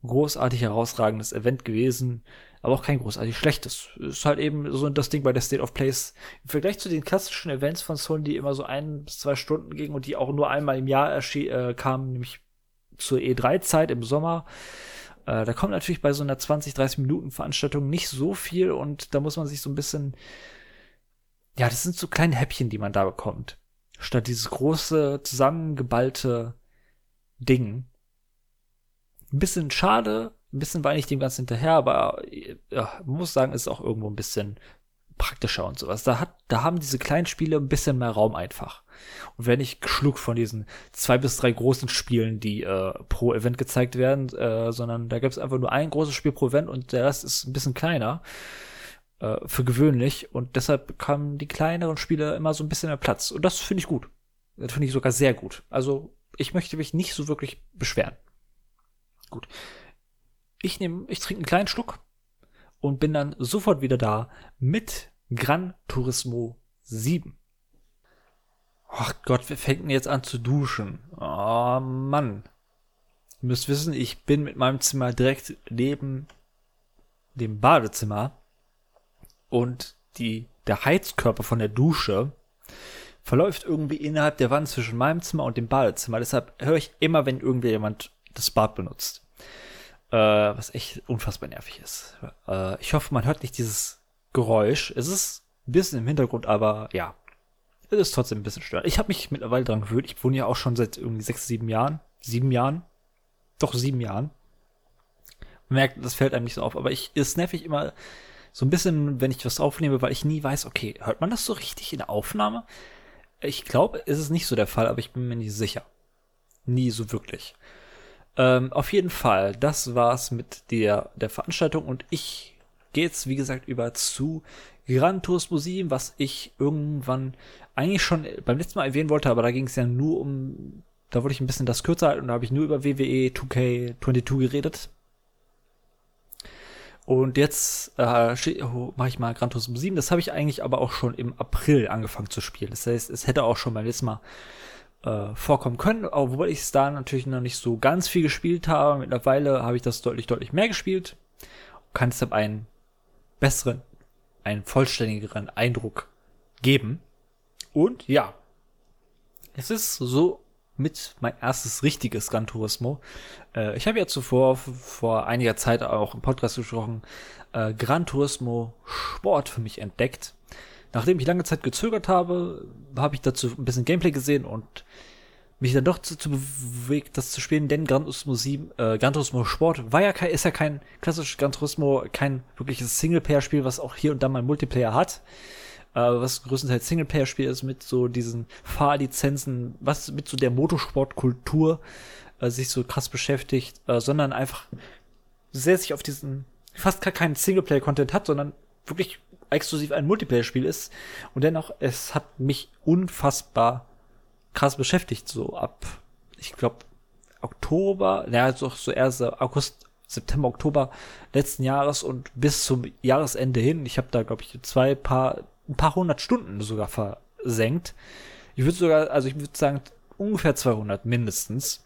großartig herausragendes Event gewesen. aber auch kein großartig schlechtes. Ist halt eben so das Ding bei der State of Plays. Im Vergleich zu den klassischen Events von Sony, die immer so ein bis zwei Stunden gingen und die auch nur einmal im Jahr äh, kamen, nämlich zur E3-Zeit im Sommer. Äh, da kommt natürlich bei so einer 20, 30 Minuten Veranstaltung nicht so viel und da muss man sich so ein bisschen, ja, das sind so kleine Häppchen, die man da bekommt. Statt dieses große, zusammengeballte Ding. Ein bisschen schade, ein bisschen weine ich dem Ganzen hinterher, aber ja, muss sagen, ist auch irgendwo ein bisschen praktischer und sowas. Da hat, da haben diese kleinen Spiele ein bisschen mehr Raum einfach. Und wenn ich geschluckt von diesen zwei bis drei großen Spielen, die äh, pro Event gezeigt werden, äh, sondern da gibt es einfach nur ein großes Spiel pro Event und der Rest ist ein bisschen kleiner äh, für gewöhnlich und deshalb bekommen die kleineren Spiele immer so ein bisschen mehr Platz und das finde ich gut. Das finde ich sogar sehr gut. Also ich möchte mich nicht so wirklich beschweren. Gut. Ich nehme, ich trinke einen kleinen Schluck und bin dann sofort wieder da mit Gran Turismo 7. Ach Gott, wir fängt jetzt an zu duschen? Oh Mann. Ihr müsst wissen, ich bin mit meinem Zimmer direkt neben dem Badezimmer und die, der Heizkörper von der Dusche verläuft irgendwie innerhalb der Wand zwischen meinem Zimmer und dem Badezimmer. Deshalb höre ich immer, wenn irgendwie jemand das Bad benutzt. Äh, was echt unfassbar nervig ist. Äh, ich hoffe, man hört nicht dieses Geräusch. Es ist ein bisschen im Hintergrund, aber ja. Es ist trotzdem ein bisschen störend. Ich habe mich mittlerweile dran gewöhnt. Ich wohne ja auch schon seit irgendwie sechs, sieben Jahren. Sieben Jahren? Doch, sieben Jahren. Merkt, das fällt einem nicht so auf. Aber ich, es nervig immer so ein bisschen, wenn ich was aufnehme, weil ich nie weiß, okay, hört man das so richtig in der Aufnahme? Ich glaube, ist es nicht so der Fall, aber ich bin mir nicht sicher. Nie so wirklich. Ähm, auf jeden Fall, das war's mit der, der Veranstaltung und ich gehe jetzt, wie gesagt, über zu Gran Turismo 7, was ich irgendwann eigentlich schon beim letzten Mal erwähnen wollte, aber da ging es ja nur um, da wollte ich ein bisschen das kürzer halten und da habe ich nur über WWE 2K22 geredet. Und jetzt äh, oh, mache ich mal Gran Turismo 7. Das habe ich eigentlich aber auch schon im April angefangen zu spielen. Das heißt, es hätte auch schon beim letzten Mal äh, vorkommen können, obwohl ich es da natürlich noch nicht so ganz viel gespielt habe. Mittlerweile habe ich das deutlich, deutlich mehr gespielt. Kann deshalb einen besseren, einen vollständigeren Eindruck geben. Und ja, es ist so mit mein erstes richtiges Gran Turismo. Äh, ich habe ja zuvor vor einiger Zeit auch im Podcast gesprochen, äh, Gran Turismo Sport für mich entdeckt. Nachdem ich lange Zeit gezögert habe, habe ich dazu ein bisschen Gameplay gesehen und mich dann doch dazu bewegt, das zu spielen, denn Gran Turismo 7, äh, Gran Turismo Sport war ja kein, ist ja kein klassisches Gran Turismo, kein wirkliches Singleplayer-Spiel, was auch hier und da mal Multiplayer hat, äh, was größtenteils Singleplayer-Spiel ist mit so diesen Fahrlizenzen, was mit so der Motorsportkultur äh, sich so krass beschäftigt, äh, sondern einfach sehr sich auf diesen fast gar keinen Singleplayer-Content hat, sondern wirklich exklusiv ein Multiplayer-Spiel ist. Und dennoch, es hat mich unfassbar krass beschäftigt, so ab, ich glaube, Oktober, naja, so, so erst August, September, Oktober letzten Jahres und bis zum Jahresende hin. Ich habe da, glaube ich, zwei paar, ein paar hundert Stunden sogar versenkt. Ich würde sogar, also ich würde sagen, ungefähr 200 mindestens.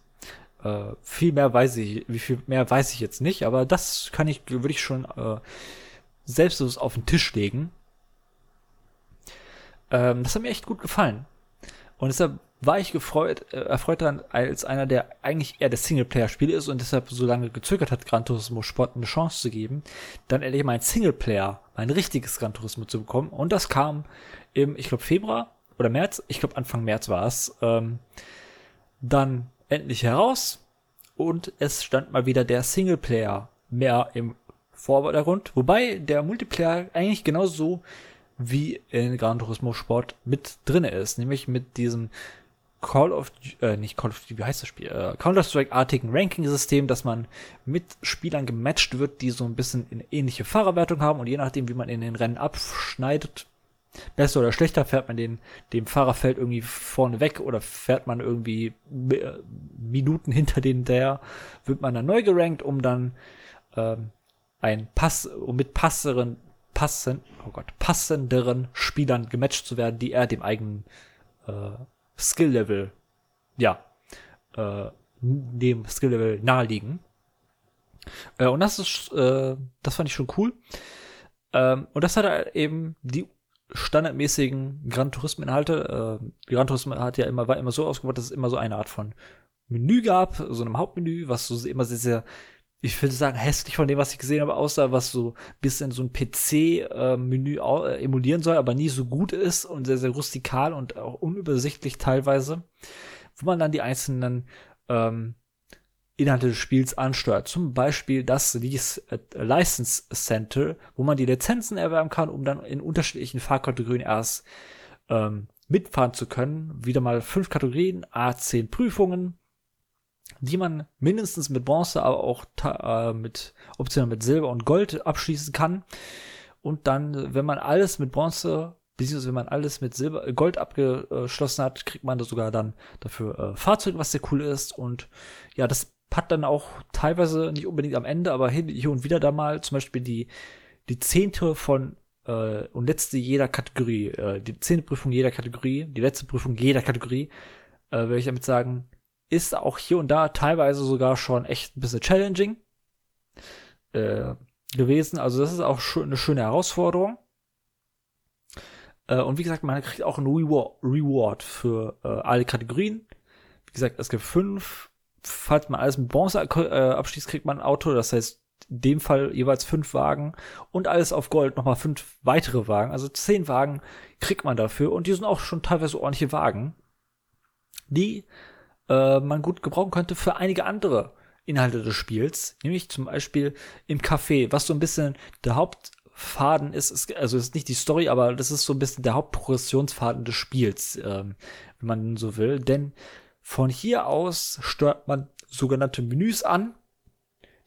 Äh, viel mehr weiß ich, wie viel mehr weiß ich jetzt nicht, aber das kann ich, würde ich schon äh, selbstlos auf den Tisch legen. Ähm, das hat mir echt gut gefallen. Und deshalb war ich gefreut, äh, erfreut daran, als einer, der eigentlich eher das Singleplayer-Spiel ist und deshalb so lange gezögert hat, Gran Turismo Sport eine Chance zu geben, dann endlich mal ein Singleplayer, ein richtiges Gran Turismo zu bekommen. Und das kam im, ich glaube, Februar oder März, ich glaube Anfang März war es, ähm, dann endlich heraus und es stand mal wieder der Singleplayer mehr im Vordergrund, wobei der Multiplayer eigentlich genauso wie in Gran Turismo Sport mit drinne ist, nämlich mit diesem Call of, äh, nicht Call of, wie heißt das Spiel? Äh, Counter-Strike-artigen Ranking-System, dass man mit Spielern gematcht wird, die so ein bisschen eine ähnliche Fahrerwertung haben und je nachdem, wie man in den Rennen abschneidet, besser oder schlechter, fährt man den, dem Fahrerfeld irgendwie vorne weg oder fährt man irgendwie äh, Minuten hinter denen der, wird man dann neu gerankt, um dann ähm, ein Pass, um mit passeren, passen, oh Gott, passenderen Spielern gematcht zu werden, die er dem eigenen äh, Skill-Level, ja, äh, dem Skill-Level naheliegen. Äh, und das ist, äh, das fand ich schon cool. Ähm, und das hat halt eben die standardmäßigen Gran Turismo-Inhalte. Äh, Gran Turismo hat ja immer, war immer so ausgebaut, dass es immer so eine Art von Menü gab, so einem Hauptmenü, was so immer sehr, sehr, ich würde sagen, hässlich von dem, was ich gesehen habe, aussah, was so bisschen so ein PC-Menü äh, äh, emulieren soll, aber nie so gut ist und sehr, sehr rustikal und auch unübersichtlich teilweise, wo man dann die einzelnen ähm, Inhalte des Spiels ansteuert. Zum Beispiel das License Center, wo man die Lizenzen erwerben kann, um dann in unterschiedlichen Fahrkategorien erst ähm, mitfahren zu können. Wieder mal fünf Kategorien, A10 Prüfungen, die man mindestens mit Bronze, aber auch äh, mit optional mit Silber und Gold abschließen kann. Und dann, wenn man alles mit Bronze beziehungsweise wenn man alles mit Silber, Gold abgeschlossen hat, kriegt man da sogar dann dafür äh, Fahrzeug, was sehr cool ist. Und ja, das hat dann auch teilweise nicht unbedingt am Ende, aber hier und wieder da mal zum Beispiel die, die zehnte von äh, und letzte jeder Kategorie, äh, die zehnte Prüfung jeder Kategorie, die letzte Prüfung jeder Kategorie, äh, würde ich damit sagen, ist auch hier und da teilweise sogar schon echt ein bisschen challenging äh, gewesen. Also das ist auch schon eine schöne Herausforderung. Äh, und wie gesagt, man kriegt auch einen Reward für äh, alle Kategorien. Wie gesagt, es gibt fünf falls man alles mit Bronze äh, abschließt, kriegt man ein Auto. Das heißt, in dem Fall jeweils fünf Wagen und alles auf Gold nochmal fünf weitere Wagen. Also zehn Wagen kriegt man dafür und die sind auch schon teilweise ordentliche Wagen, die äh, man gut gebrauchen könnte für einige andere Inhalte des Spiels. Nämlich zum Beispiel im Café, was so ein bisschen der Hauptfaden ist, ist also ist nicht die Story, aber das ist so ein bisschen der Hauptprogressionsfaden des Spiels, ähm, wenn man so will. Denn von hier aus steuert man sogenannte Menüs an.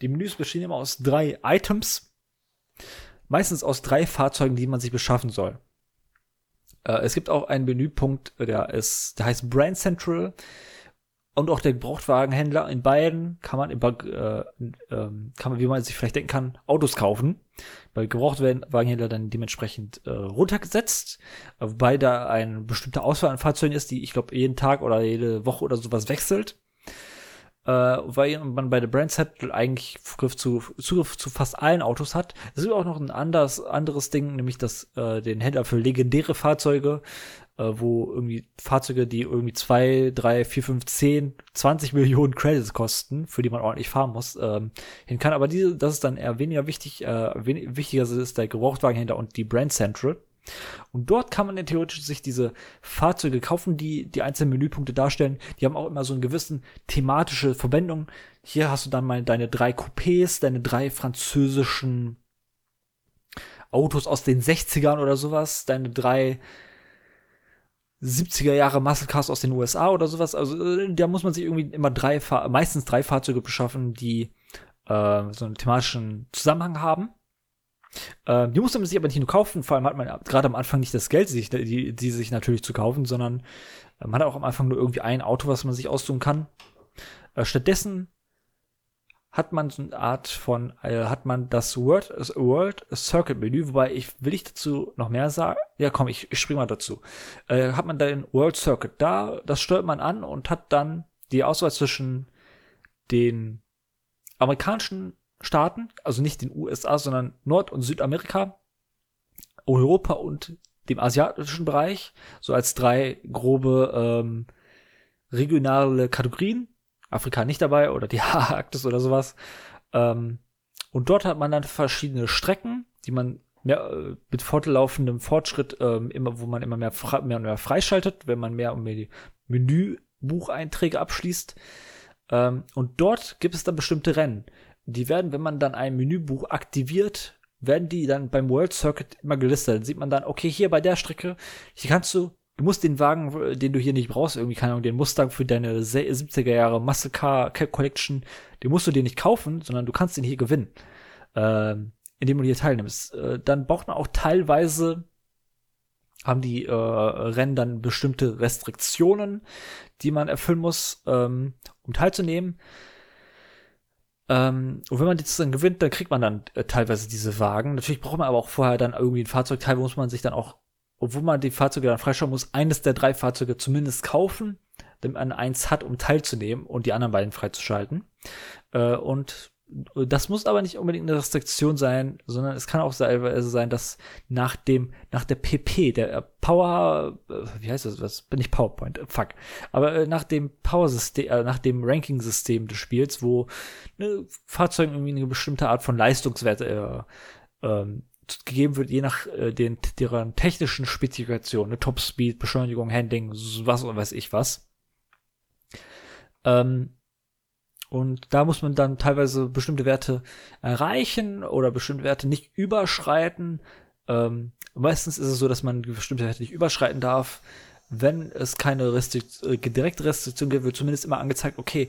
Die Menüs bestehen immer aus drei Items, meistens aus drei Fahrzeugen, die man sich beschaffen soll. Äh, es gibt auch einen Menüpunkt, der ist, der heißt Brand Central und auch der Gebrauchtwagenhändler. In beiden kann man, äh, äh, kann man, wie man sich vielleicht denken kann, Autos kaufen. Bei Gebrauchtwagenhändler dann dementsprechend äh, runtergesetzt, wobei da eine bestimmte Auswahl an Fahrzeugen ist, die ich glaube jeden Tag oder jede Woche oder sowas wechselt. Äh, weil man bei der Brand Settle eigentlich Zugriff zu, Zugriff zu fast allen Autos hat. Es gibt auch noch ein anderes, anderes Ding, nämlich das, äh, den Händler für legendäre Fahrzeuge, äh, wo irgendwie Fahrzeuge, die irgendwie zwei, drei, vier, fünf, zehn, zwanzig Millionen Credits kosten, für die man ordentlich fahren muss, ähm, hin kann. Aber diese, das ist dann eher weniger wichtig. Äh, wen wichtiger ist der Gebrauchtwagenhändler und die Brand Central. Und dort kann man theoretisch sich diese Fahrzeuge kaufen, die die einzelnen Menüpunkte darstellen. Die haben auch immer so einen gewissen thematische Verbindung. Hier hast du dann mal deine drei Coupés, deine drei französischen Autos aus den 60ern oder sowas, deine drei 70er Jahre Muscle Cars aus den USA oder sowas. Also äh, da muss man sich irgendwie immer drei, meistens drei Fahrzeuge beschaffen, die äh, so einen thematischen Zusammenhang haben. Äh, die muss man sich aber nicht nur kaufen, vor allem hat man gerade am Anfang nicht das Geld, sich, die, die sich natürlich zu kaufen, sondern man hat auch am Anfang nur irgendwie ein Auto, was man sich aussuchen kann. Äh, stattdessen hat man so eine Art von, äh, hat man das World, das World Circuit Menü, wobei ich, will ich dazu noch mehr sagen? Ja, komm, ich, ich spring mal dazu. Äh, hat man da den World Circuit da, das steuert man an und hat dann die Auswahl zwischen den amerikanischen Staaten, also nicht den USA, sondern Nord- und Südamerika, Europa und dem asiatischen Bereich, so als drei grobe ähm, regionale Kategorien Afrika nicht dabei oder die Arktis oder sowas. Ähm, und dort hat man dann verschiedene Strecken, die man mehr, äh, mit fortlaufendem Fortschritt ähm, immer, wo man immer mehr, mehr und mehr freischaltet, wenn man mehr und mehr die Menübucheinträge abschließt. Ähm, und dort gibt es dann bestimmte Rennen. Die werden, wenn man dann ein Menübuch aktiviert, werden die dann beim World Circuit immer gelistet. Dann sieht man dann, okay, hier bei der Strecke, hier kannst du du musst den Wagen, den du hier nicht brauchst, irgendwie, keine Ahnung, den Mustang für deine 70er Jahre Muscle Car Collection, den musst du dir nicht kaufen, sondern du kannst den hier gewinnen, ähm, indem du hier teilnimmst. Äh, dann braucht man auch teilweise, haben die äh, Rennen dann bestimmte Restriktionen, die man erfüllen muss, ähm, um teilzunehmen. Ähm, und wenn man das dann gewinnt, dann kriegt man dann äh, teilweise diese Wagen. Natürlich braucht man aber auch vorher dann irgendwie ein Fahrzeugteil, wo muss man sich dann auch obwohl man die Fahrzeuge dann freischalten muss, eines der drei Fahrzeuge zumindest kaufen, damit man eins hat, um teilzunehmen und die anderen beiden freizuschalten. Äh, und das muss aber nicht unbedingt eine Restriktion sein, sondern es kann auch teilweise sein, dass nach dem, nach der PP, der Power, äh, wie heißt das, was, bin ich PowerPoint, äh, fuck, aber äh, nach dem Power-System, nach dem Ranking-System des Spiels, wo ne, Fahrzeugen irgendwie eine bestimmte Art von Leistungswerte äh, ähm, gegeben wird, je nach äh, den, deren technischen Spezifikationen, ne, Top Speed, Beschleunigung, Handling, was oder weiß ich was. Ähm, und da muss man dann teilweise bestimmte Werte erreichen oder bestimmte Werte nicht überschreiten. Ähm, meistens ist es so, dass man bestimmte Werte nicht überschreiten darf. Wenn es keine Restrikt äh, direkte Restriktion gibt, wird zumindest immer angezeigt, okay,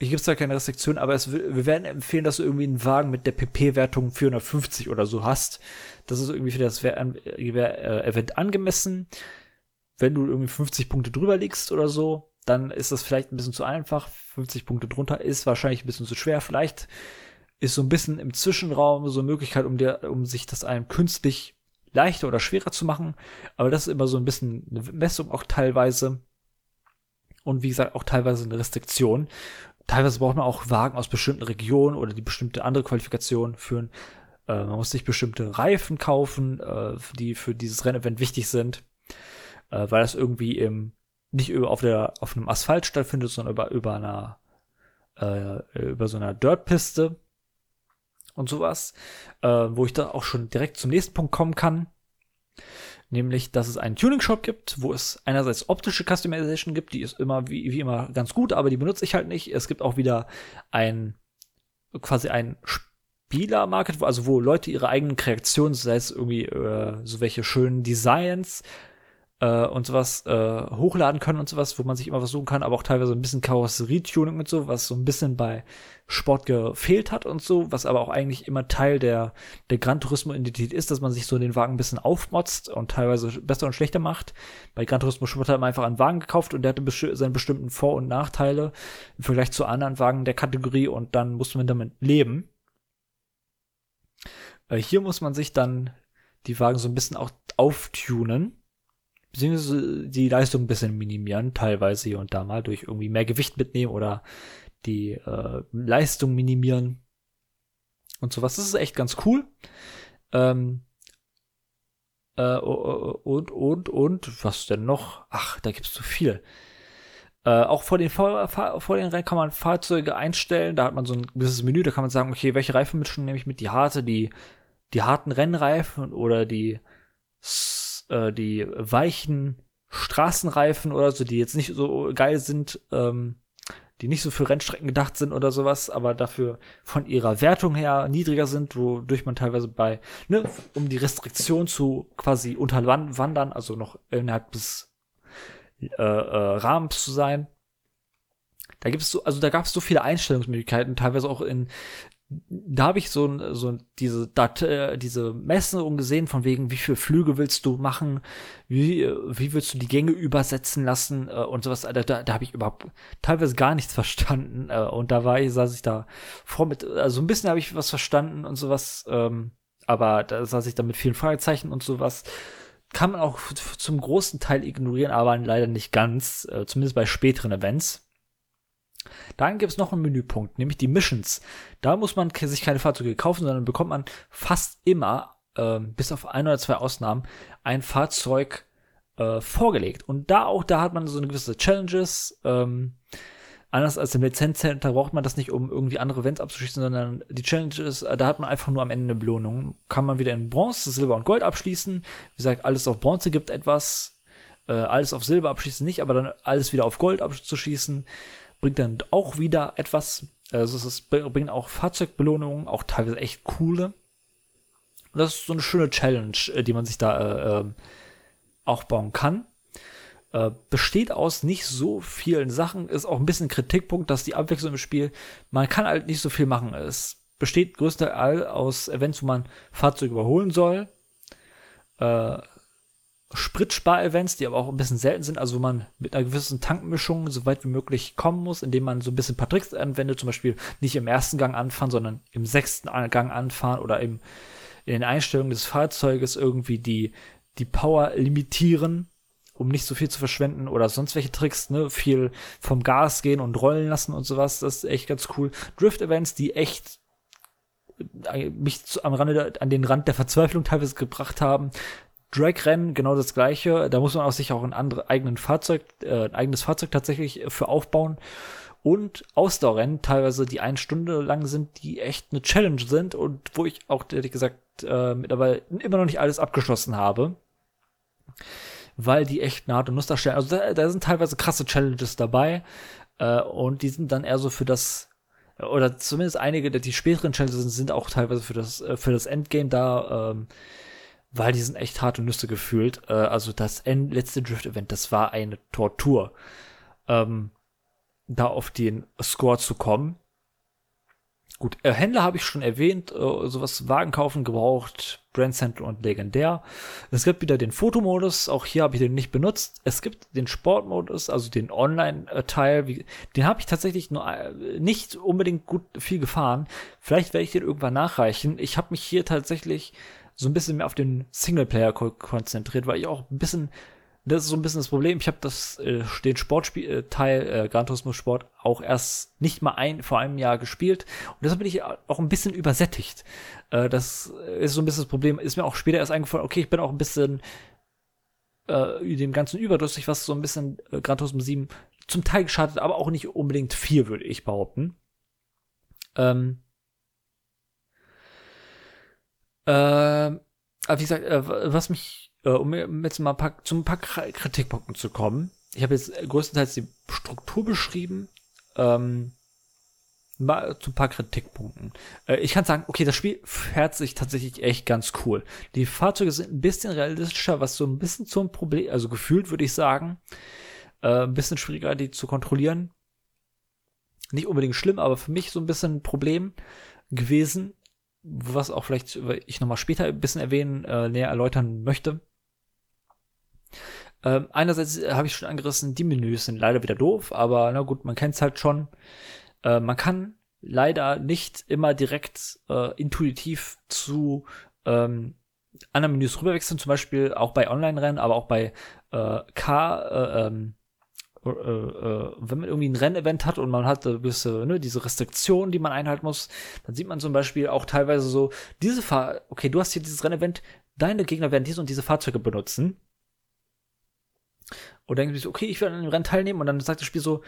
hier gibt es da keine Restriktion, aber es, wir werden empfehlen, dass du irgendwie einen Wagen mit der PP-Wertung 450 oder so hast. Das ist irgendwie für das äh, Event angemessen. Wenn du irgendwie 50 Punkte drüber liegst oder so, dann ist das vielleicht ein bisschen zu einfach. 50 Punkte drunter ist wahrscheinlich ein bisschen zu schwer. Vielleicht ist so ein bisschen im Zwischenraum so eine Möglichkeit, um, der, um sich das einem künstlich leichter oder schwerer zu machen. Aber das ist immer so ein bisschen eine Messung auch teilweise. Und wie gesagt, auch teilweise eine Restriktion. Teilweise braucht man auch Wagen aus bestimmten Regionen oder die bestimmte andere Qualifikationen führen. Äh, man muss sich bestimmte Reifen kaufen, äh, die für dieses Rennevent wichtig sind, äh, weil das irgendwie im nicht über auf der auf einem Asphalt stattfindet, sondern über über einer äh, über so einer Dirtpiste und sowas, äh, wo ich da auch schon direkt zum nächsten Punkt kommen kann, nämlich dass es einen Tuning Shop gibt, wo es einerseits optische Customization gibt, die ist immer wie, wie immer ganz gut, aber die benutze ich halt nicht. Es gibt auch wieder ein quasi ein Spielermarket, also wo Leute ihre eigenen Kreationen, sei es irgendwie äh, so welche schönen Designs äh, und sowas äh, hochladen können und sowas, wo man sich immer was suchen kann, aber auch teilweise ein bisschen Karosserietuning und so, was so ein bisschen bei Sport gefehlt hat und so, was aber auch eigentlich immer Teil der, der Gran Turismo-Identität ist, dass man sich so den Wagen ein bisschen aufmotzt und teilweise besser und schlechter macht. Bei Gran Turismo Sport hat man einfach einen Wagen gekauft und der hatte besti seine bestimmten Vor- und Nachteile im Vergleich zu anderen Wagen der Kategorie und dann muss man damit leben. Äh, hier muss man sich dann die Wagen so ein bisschen auch auftunen beziehungsweise die Leistung ein bisschen minimieren, teilweise hier und da mal durch irgendwie mehr Gewicht mitnehmen oder die äh, Leistung minimieren und sowas. Das ist echt ganz cool. Ähm, äh, und, und, und, was denn noch? Ach, da gibt's zu viel. Äh, auch vor den, vor, vor den Rennen kann man Fahrzeuge einstellen. Da hat man so ein gewisses Menü, da kann man sagen, okay, welche Reifenmischung nehme ich mit? Die harte, die, die harten Rennreifen oder die äh, die weichen Straßenreifen oder so, die jetzt nicht so geil sind, ähm, die nicht so für Rennstrecken gedacht sind oder sowas, aber dafür von ihrer Wertung her niedriger sind, wodurch man teilweise bei, ne, um die Restriktion zu quasi unterwandern, also noch innerhalb des äh, äh, Rahmens zu sein. Da gibt es so, also da gab es so viele Einstellungsmöglichkeiten, teilweise auch in da habe ich so, so diese, Dat äh, diese Messung gesehen, von wegen, wie viele Flüge willst du machen, wie, wie willst du die Gänge übersetzen lassen äh, und sowas. Da, da, habe ich überhaupt teilweise gar nichts verstanden. Äh, und da war ich, saß ich da vor mit, also ein bisschen habe ich was verstanden und sowas, ähm, aber da saß ich da mit vielen Fragezeichen und sowas. Kann man auch zum großen Teil ignorieren, aber leider nicht ganz, äh, zumindest bei späteren Events. Dann gibt es noch einen Menüpunkt, nämlich die Missions. Da muss man sich keine Fahrzeuge kaufen, sondern bekommt man fast immer, äh, bis auf ein oder zwei Ausnahmen, ein Fahrzeug äh, vorgelegt. Und da auch, da hat man so eine gewisse Challenges. Ähm, anders als im Lizenzzentrum braucht man das nicht, um irgendwie andere Events abzuschließen, sondern die Challenges, äh, da hat man einfach nur am Ende eine Belohnung. Kann man wieder in Bronze, Silber und Gold abschließen. Wie gesagt, alles auf Bronze gibt etwas, äh, alles auf Silber abschließen nicht, aber dann alles wieder auf Gold abzuschließen bringt dann auch wieder etwas. Also es ist, bringt auch Fahrzeugbelohnungen, auch teilweise echt coole. das ist so eine schöne Challenge, äh, die man sich da äh, ähm, aufbauen kann. Äh, besteht aus nicht so vielen Sachen, ist auch ein bisschen Kritikpunkt, dass die Abwechslung im Spiel, man kann halt nicht so viel machen. Es besteht größtenteils aus Events, wo man Fahrzeuge überholen soll. Äh, Spritspar-Events, die aber auch ein bisschen selten sind, also wo man mit einer gewissen Tankmischung so weit wie möglich kommen muss, indem man so ein bisschen ein paar Tricks anwendet, zum Beispiel nicht im ersten Gang anfahren, sondern im sechsten Gang anfahren oder im, in den Einstellungen des Fahrzeuges irgendwie die, die Power limitieren, um nicht so viel zu verschwenden oder sonst welche Tricks, ne, viel vom Gas gehen und rollen lassen und sowas, das ist echt ganz cool. Drift-Events, die echt äh, mich zu, am Rande, an den Rand der Verzweiflung teilweise gebracht haben. Drag-Rennen, genau das gleiche. Da muss man auch sich auch ein andere, eigenen Fahrzeug, äh, ein eigenes Fahrzeug tatsächlich für aufbauen. Und Ausdauerrennen, teilweise die eine Stunde lang sind, die echt eine Challenge sind und wo ich auch, ehrlich gesagt, äh, mittlerweile immer noch nicht alles abgeschlossen habe. Weil die echt eine harte Nuss darstellen. Also da, da sind teilweise krasse Challenges dabei. Äh, und die sind dann eher so für das oder zumindest einige die späteren Challenges sind, sind auch teilweise für das äh, für das Endgame da, ähm, weil die sind echt harte Nüsse gefühlt. Äh, also das End letzte Drift Event, das war eine Tortur, ähm, da auf den Score zu kommen. Gut, äh, Händler habe ich schon erwähnt, äh, sowas Wagen kaufen gebraucht, Brand Center und legendär. Es gibt wieder den Fotomodus, auch hier habe ich den nicht benutzt. Es gibt den Sportmodus, also den Online-Teil, den habe ich tatsächlich nur äh, nicht unbedingt gut viel gefahren. Vielleicht werde ich den irgendwann nachreichen. Ich habe mich hier tatsächlich so ein bisschen mehr auf den Singleplayer konzentriert, weil ich auch ein bisschen das ist so ein bisschen das Problem. Ich habe das äh, den Sportspiel-Teil äh, äh, Gran Turismo Sport auch erst nicht mal ein vor einem Jahr gespielt und deshalb bin ich auch ein bisschen übersättigt. Äh, das ist so ein bisschen das Problem. Ist mir auch später erst eingefallen. Okay, ich bin auch ein bisschen äh, dem ganzen überdrüssig, was so ein bisschen äh, Gran Turismo 7 zum Teil geschadet, aber auch nicht unbedingt viel, würde ich behaupten. Ähm, äh, aber wie gesagt, äh, was mich äh, um jetzt mal ein paar, zu ein paar Kritikpunkten zu kommen. Ich habe jetzt größtenteils die Struktur beschrieben. Ähm, mal zu ein paar Kritikpunkten. Äh, ich kann sagen, okay, das Spiel fährt sich tatsächlich echt ganz cool. Die Fahrzeuge sind ein bisschen realistischer, was so ein bisschen zum Problem, also gefühlt würde ich sagen, äh, ein bisschen schwieriger, die zu kontrollieren. Nicht unbedingt schlimm, aber für mich so ein bisschen ein Problem gewesen, was auch vielleicht ich nochmal später ein bisschen erwähnen, äh, näher erläutern möchte. Ähm, einerseits äh, habe ich schon angerissen, die Menüs sind leider wieder doof, aber na gut, man kennt es halt schon. Äh, man kann leider nicht immer direkt äh, intuitiv zu ähm, anderen Menüs rüberwechseln, zum Beispiel auch bei Online-Rennen, aber auch bei äh, Car, äh, ähm, äh, äh, wenn man irgendwie ein Rennevent hat und man hat gewisse, ne, diese Restriktionen, die man einhalten muss, dann sieht man zum Beispiel auch teilweise so, diese Fahr okay, du hast hier dieses Rennevent, deine Gegner werden diese und diese Fahrzeuge benutzen. Und dann ich so, okay, ich will an dem Rennen teilnehmen und dann sagt das Spiel so,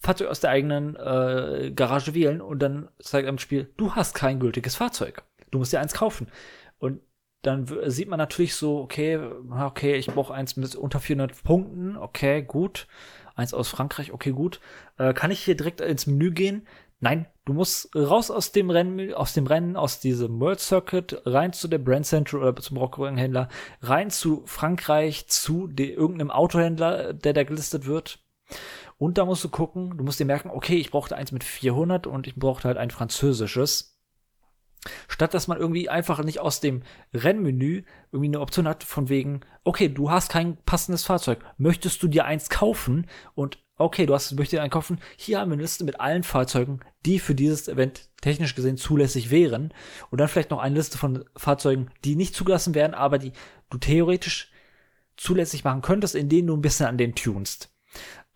Fahrzeug aus der eigenen äh, Garage wählen und dann zeigt einem Spiel, du hast kein gültiges Fahrzeug. Du musst dir eins kaufen. Und dann sieht man natürlich so, okay, okay, ich brauche eins mit unter 400 Punkten, okay, gut. Eins aus Frankreich, okay, gut. Äh, kann ich hier direkt ins Menü gehen? Nein, du musst raus aus dem Rennen, aus dem Rennen, aus diesem World Circuit, rein zu der Brand Central oder zum Rockwagenhändler, rein zu Frankreich, zu de, irgendeinem Autohändler, der da gelistet wird. Und da musst du gucken, du musst dir merken, okay, ich brauchte eins mit 400 und ich brauchte halt ein französisches. Statt dass man irgendwie einfach nicht aus dem Rennmenü irgendwie eine Option hat von wegen, okay, du hast kein passendes Fahrzeug, möchtest du dir eins kaufen? Und okay, du hast, möchtest dir einen kaufen, hier haben wir eine Liste mit allen Fahrzeugen, die für dieses Event technisch gesehen zulässig wären. Und dann vielleicht noch eine Liste von Fahrzeugen, die nicht zugelassen werden, aber die du theoretisch zulässig machen könntest, in denen du ein bisschen an den tunst.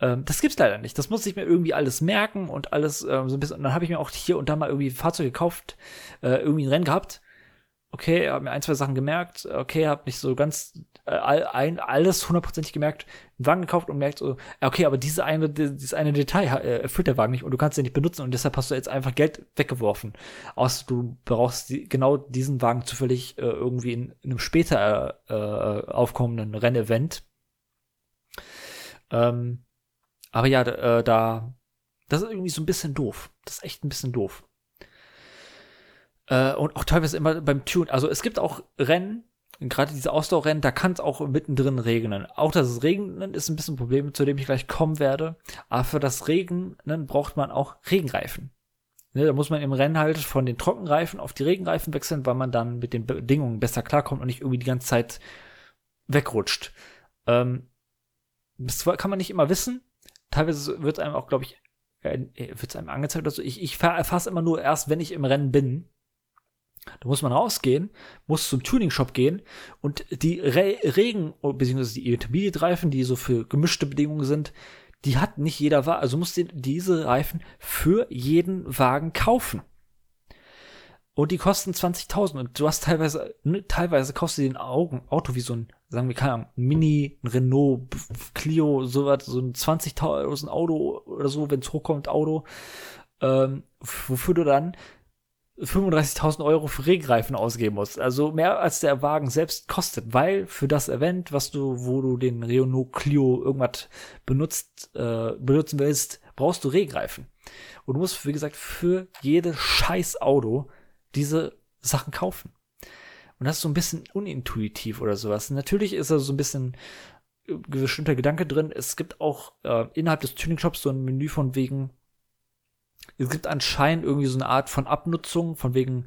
Ähm, das gibt's leider nicht. Das muss ich mir irgendwie alles merken und alles ähm, so ein bisschen. Und dann habe ich mir auch hier und da mal irgendwie Fahrzeuge gekauft, äh, irgendwie ein Rennen gehabt. Okay, habe mir ein, zwei Sachen gemerkt. Okay, habe nicht so ganz äh, ein, alles hundertprozentig gemerkt, einen Wagen gekauft und merkt so, okay, aber diese eine, dieses eine Detail äh, erfüllt der Wagen nicht und du kannst den nicht benutzen und deshalb hast du jetzt einfach Geld weggeworfen. Außer du brauchst die, genau diesen Wagen zufällig äh, irgendwie in, in einem später äh, aufkommenden Rennevent. Ähm, aber ja, äh, da, das ist irgendwie so ein bisschen doof. Das ist echt ein bisschen doof. Äh, und auch teilweise immer beim Tune. Also es gibt auch Rennen, gerade diese Ausdauerrennen, da kann es auch mittendrin regnen. Auch das Regnen ist ein bisschen ein Problem, zu dem ich gleich kommen werde. Aber für das Regnen braucht man auch Regenreifen. Ne, da muss man im Rennen halt von den Trockenreifen auf die Regenreifen wechseln, weil man dann mit den Bedingungen besser klarkommt und nicht irgendwie die ganze Zeit wegrutscht. Ähm, das kann man nicht immer wissen teilweise wird es einem auch, glaube ich, äh, wird es einem angezeigt oder so. Ich, ich erfasse immer nur erst, wenn ich im Rennen bin. Da muss man rausgehen, muss zum Tuning-Shop gehen und die Re Regen, beziehungsweise die Intermediate-Reifen, die so für gemischte Bedingungen sind, die hat nicht jeder Wagen. Also musst du diese Reifen für jeden Wagen kaufen. Und die kosten 20.000 und du hast teilweise, ne, teilweise kostet den Augen, Auto wie so ein, sagen wir, keine Ahnung, Mini, Renault, Clio, sowas, so ein 20.000 Auto oder so, wenn es hochkommt, Auto, ähm, wofür du dann 35.000 Euro für Regreifen ausgeben musst. Also mehr als der Wagen selbst kostet, weil für das Event, was du, wo du den Renault Clio irgendwas benutzt, äh, benutzen willst, brauchst du Regreifen. Und du musst, wie gesagt, für jedes scheiß Auto diese Sachen kaufen. Und das ist so ein bisschen unintuitiv oder sowas. Natürlich ist da so ein bisschen äh, bestimmter Gedanke drin. Es gibt auch äh, innerhalb des Tuning-Shops so ein Menü von wegen, es gibt anscheinend irgendwie so eine Art von Abnutzung, von wegen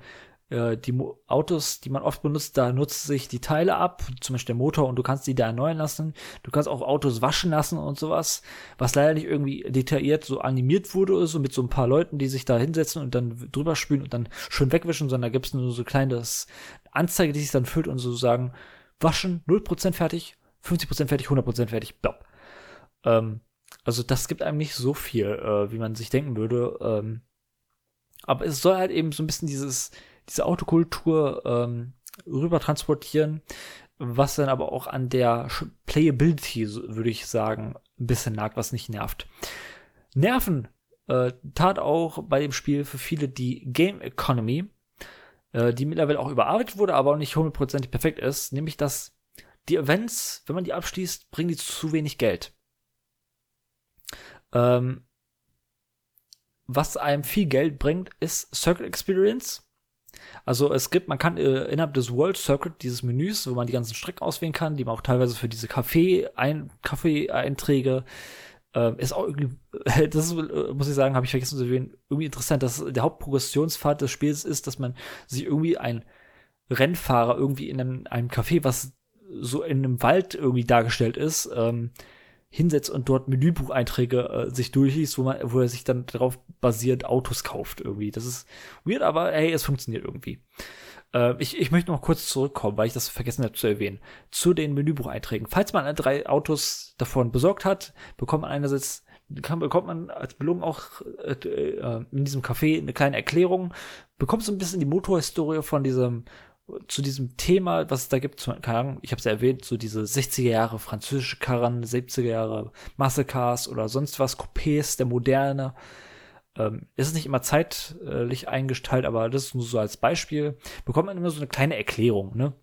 äh, die Mo Autos, die man oft benutzt, da nutzt sich die Teile ab, zum Beispiel der Motor, und du kannst die da erneuern lassen. Du kannst auch Autos waschen lassen und sowas, was leider nicht irgendwie detailliert so animiert wurde, so mit so ein paar Leuten, die sich da hinsetzen und dann drüber spülen und dann schön wegwischen, sondern da gibt es nur so kleines Anzeige, die sich dann füllt und so sagen, waschen, 0% fertig, 50% fertig, 100% fertig, blab. Ähm, also das gibt einem nicht so viel, äh, wie man sich denken würde. Ähm, aber es soll halt eben so ein bisschen dieses, diese Autokultur ähm, rüber transportieren, was dann aber auch an der Playability, würde ich sagen, ein bisschen nagt, was nicht nervt. Nerven äh, tat auch bei dem Spiel für viele die Game Economy, äh, die mittlerweile auch überarbeitet wurde, aber auch nicht hundertprozentig perfekt ist, nämlich dass die Events, wenn man die abschließt, bringen die zu wenig Geld. Ähm, was einem viel Geld bringt, ist Circle Experience. Also es gibt, man kann äh, innerhalb des World Circuit dieses Menüs, wo man die ganzen Strecken auswählen kann, die man auch teilweise für diese Kaffee-Einträge äh, ist auch irgendwie, das äh, muss ich sagen, habe ich vergessen zu erwähnen, irgendwie interessant, dass der Hauptprogressionspfad des Spiels ist, dass man sich irgendwie ein Rennfahrer irgendwie in einem, einem Café, was so in einem Wald irgendwie dargestellt ist, ähm, hinsetzt und dort Menübucheinträge äh, sich durchliest, wo man, wo er sich dann darauf basiert Autos kauft irgendwie. Das ist weird, aber hey, es funktioniert irgendwie. Äh, ich, ich möchte noch kurz zurückkommen, weil ich das vergessen habe zu erwähnen, zu den Menübucheinträgen. Falls man drei Autos davon besorgt hat, bekommt man einerseits kann, bekommt man als Belohnung auch äh, äh, in diesem Café eine kleine Erklärung, bekommt so ein bisschen die Motorhistorie von diesem zu diesem Thema, was es da gibt, keine Ahnung, ich habe es ja erwähnt, so diese 60er Jahre französische Karren, 70er Jahre Muscle Cars oder sonst was, Coupés der Moderne. Ähm, ist nicht immer zeitlich eingestellt, aber das ist nur so als Beispiel. Bekommt man immer so eine kleine Erklärung, ne?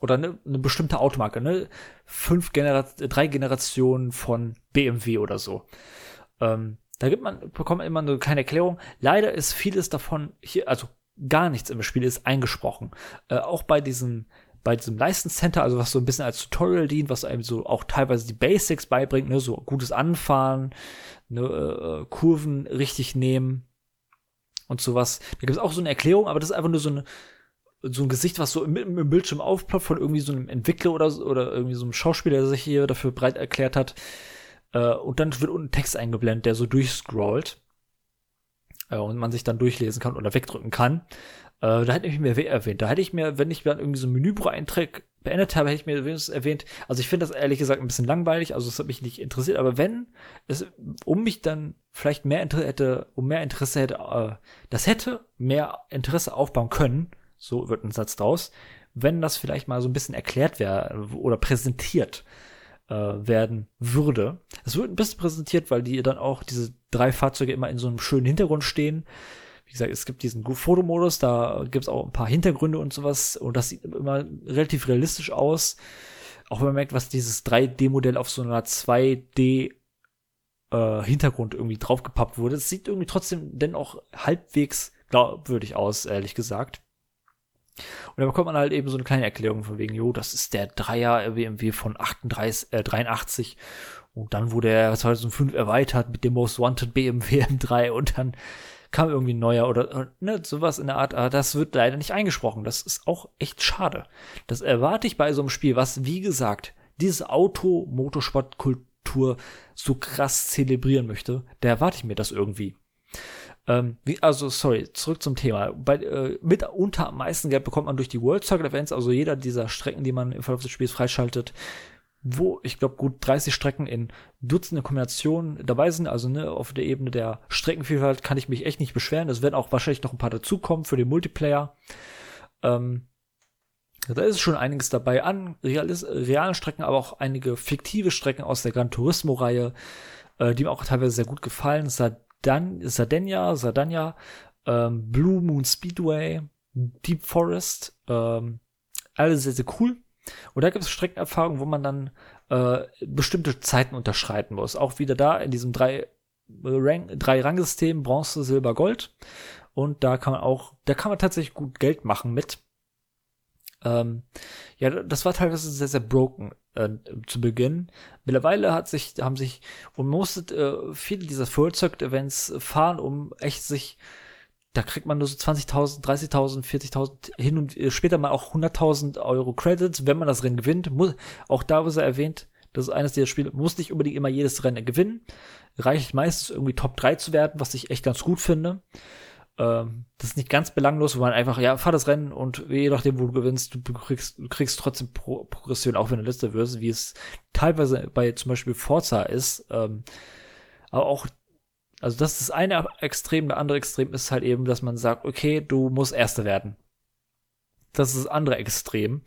Oder eine, eine bestimmte Automarke, ne? Fünf Genera drei Generationen von BMW oder so. Ähm, da gibt man, bekommt man immer eine kleine Erklärung. Leider ist vieles davon hier, also gar nichts im Spiel ist eingesprochen. Äh, auch bei diesem bei diesem License Center, also was so ein bisschen als Tutorial dient, was einem so auch teilweise die Basics beibringt, ne, so gutes Anfahren, ne, äh, Kurven richtig nehmen und sowas. Da gibt es auch so eine Erklärung, aber das ist einfach nur so eine so ein Gesicht, was so im, im Bildschirm aufploppt von irgendwie so einem Entwickler oder oder irgendwie so einem Schauspieler, der sich hier dafür breit erklärt hat. Äh, und dann wird unten Text eingeblendet, der so durchscrollt äh, und man sich dann durchlesen kann oder wegdrücken kann. Äh, da hätte ich mir erwähnt. Da hätte ich mir, wenn ich dann irgendwie so einen Menübucheintrag beendet habe, hätte ich mir wenigstens erwähnt. Also ich finde das ehrlich gesagt ein bisschen langweilig, also es hat mich nicht interessiert, aber wenn es um mich dann vielleicht mehr Interesse hätte, um mehr Interesse hätte, äh, das hätte mehr Interesse aufbauen können, so wird ein Satz draus, wenn das vielleicht mal so ein bisschen erklärt wäre oder präsentiert äh, werden würde. Es wird ein bisschen präsentiert, weil die dann auch diese drei Fahrzeuge immer in so einem schönen Hintergrund stehen. Wie gesagt, es gibt diesen Fotomodus, da gibt es auch ein paar Hintergründe und sowas und das sieht immer relativ realistisch aus. Auch wenn man merkt, was dieses 3D-Modell auf so einer 2D äh, Hintergrund irgendwie draufgepappt wurde. Es sieht irgendwie trotzdem denn auch halbwegs glaubwürdig aus, ehrlich gesagt. Und da bekommt man halt eben so eine kleine Erklärung von wegen, jo, das ist der Dreier BMW von 38, äh, 83 und dann wurde er 2005 erweitert mit dem Most Wanted BMW M3 und dann kam irgendwie ein neuer oder ne, sowas in der Art. Aber das wird leider nicht eingesprochen. Das ist auch echt schade. Das erwarte ich bei so einem Spiel, was, wie gesagt, diese Auto-Motorsport-Kultur so krass zelebrieren möchte. Da erwarte ich mir das irgendwie. Ähm, wie, also, sorry, zurück zum Thema. Bei, äh, mitunter am meisten Geld bekommt man durch die World Circuit Events, also jeder dieser Strecken, die man im Verlauf des Spiels freischaltet, wo ich glaube gut 30 Strecken in Dutzende Kombinationen dabei sind. Also ne, auf der Ebene der Streckenvielfalt kann ich mich echt nicht beschweren. Es werden auch wahrscheinlich noch ein paar dazukommen für den Multiplayer. Ähm, da ist schon einiges dabei an realis realen Strecken, aber auch einige fiktive Strecken aus der Gran Turismo-Reihe, äh, die mir auch teilweise sehr gut gefallen. Sardan Sardenia, Sardania, ähm, Blue Moon Speedway, Deep Forest, ähm, alle sehr, sehr cool. Und da gibt es Streckenerfahrungen, wo man dann äh, bestimmte Zeiten unterschreiten muss. Auch wieder da in diesem drei, Rang, drei Rangsystem, Bronze, Silber, Gold. Und da kann man auch, da kann man tatsächlich gut Geld machen mit. Ähm, ja, das war teilweise sehr, sehr broken äh, zu Beginn. Mittlerweile hat sich, haben sich, und musste äh, viele dieser Full Circuit Events fahren, um echt sich da kriegt man nur so 20.000, 30.000, 40.000 hin und äh, später mal auch 100.000 Euro Credits, wenn man das Rennen gewinnt. Muss, auch da was er erwähnt, das ist eines der Spiele, muss nicht unbedingt immer jedes Rennen gewinnen. Reicht meistens irgendwie Top 3 zu werden, was ich echt ganz gut finde. Ähm, das ist nicht ganz belanglos, wo man einfach, ja, fahr das Rennen und je nachdem, wo du gewinnst, du kriegst, du kriegst trotzdem Pro Progression, auch wenn du Liste wirst, wie es teilweise bei zum Beispiel Forza ist. Ähm, aber auch also das ist das eine Extrem, der andere Extrem ist halt eben, dass man sagt, okay, du musst Erster werden. Das ist das andere Extrem.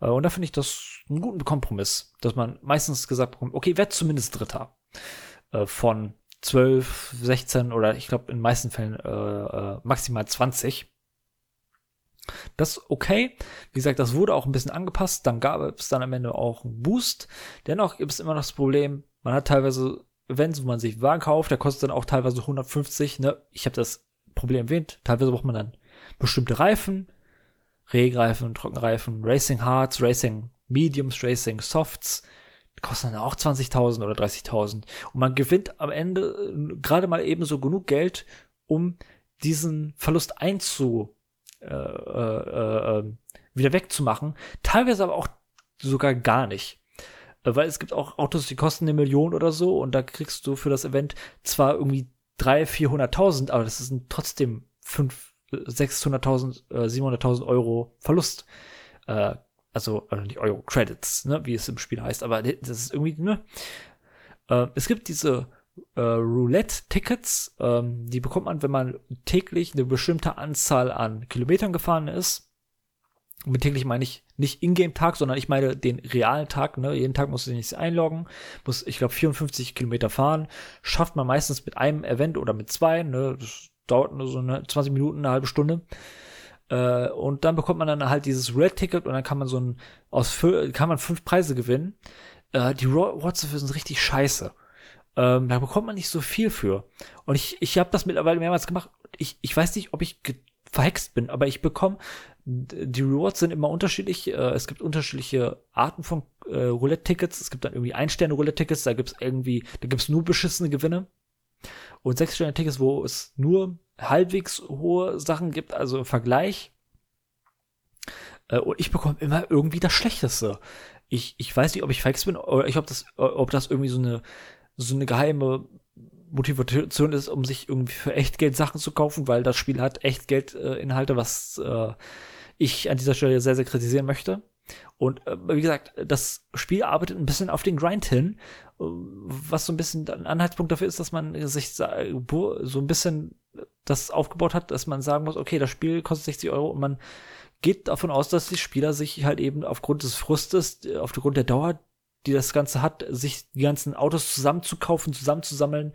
Äh, und da finde ich das einen guten Kompromiss, dass man meistens gesagt bekommt, okay, werd zumindest Dritter. Äh, von 12, 16 oder ich glaube in den meisten Fällen äh, äh, maximal 20. Das ist okay. Wie gesagt, das wurde auch ein bisschen angepasst. Dann gab es dann am Ende auch einen Boost. Dennoch gibt es immer noch das Problem, man hat teilweise Events, wo man sich Wagen kauft, der kostet dann auch teilweise 150. Ne? Ich habe das Problem erwähnt. Teilweise braucht man dann bestimmte Reifen, Regreifen, Trockenreifen, Racing Hards, Racing Mediums, Racing Softs. Kosten dann auch 20.000 oder 30.000. Und man gewinnt am Ende äh, gerade mal eben so genug Geld, um diesen Verlust einzu äh, äh, äh, wieder wegzumachen. Teilweise aber auch sogar gar nicht. Äh, weil es gibt auch Autos, die kosten eine Million oder so und da kriegst du für das Event zwar irgendwie 300.000, 400.000, aber das sind trotzdem 5, 600.000, äh, 700.000 Euro Verlust. Äh, also, also nicht Euro, Credits, ne, wie es im Spiel heißt, aber das ist irgendwie, ne. Äh, es gibt diese äh, Roulette-Tickets, ähm, die bekommt man, wenn man täglich eine bestimmte Anzahl an Kilometern gefahren ist. Und mit täglich meine ich nicht Ingame-Tag, sondern ich meine den realen Tag. Ne? Jeden Tag muss ich sich einloggen, muss, ich glaube, 54 Kilometer fahren. Schafft man meistens mit einem Event oder mit zwei. Ne? Das dauert nur so eine 20 Minuten, eine halbe Stunde. Äh, und dann bekommt man dann halt dieses Red-Ticket und dann kann man so ein, aus, kann man fünf Preise gewinnen. Äh, die Rewards dafür sind richtig scheiße. Ähm, da bekommt man nicht so viel für. Und ich, ich habe das mittlerweile mehrmals gemacht. Ich, ich weiß nicht, ob ich verhext bin, aber ich bekomme die Rewards sind immer unterschiedlich. Äh, es gibt unterschiedliche Arten von äh, Roulette-Tickets. Es gibt dann irgendwie Ein-Sterne-Roulette-Tickets, da gibt's irgendwie, da gibt's nur beschissene Gewinne. Und Sechs-Sterne-Tickets, wo es nur halbwegs hohe Sachen gibt, also im Vergleich. Äh, und ich bekomme immer irgendwie das Schlechteste. Ich, ich weiß nicht, ob ich fix bin oder ich, ob das, ob das irgendwie so eine, so eine geheime Motivation ist, um sich irgendwie für Echtgeld Sachen zu kaufen, weil das Spiel hat Echtgeld-Inhalte, äh, was äh, ich an dieser Stelle sehr, sehr kritisieren möchte. Und äh, wie gesagt, das Spiel arbeitet ein bisschen auf den Grind hin, was so ein bisschen ein Anhaltspunkt dafür ist, dass man sich so ein bisschen das aufgebaut hat, dass man sagen muss, okay, das Spiel kostet 60 Euro und man geht davon aus, dass die Spieler sich halt eben aufgrund des Frustes, aufgrund der Dauer, die das Ganze hat, sich die ganzen Autos zusammenzukaufen, zusammenzusammeln,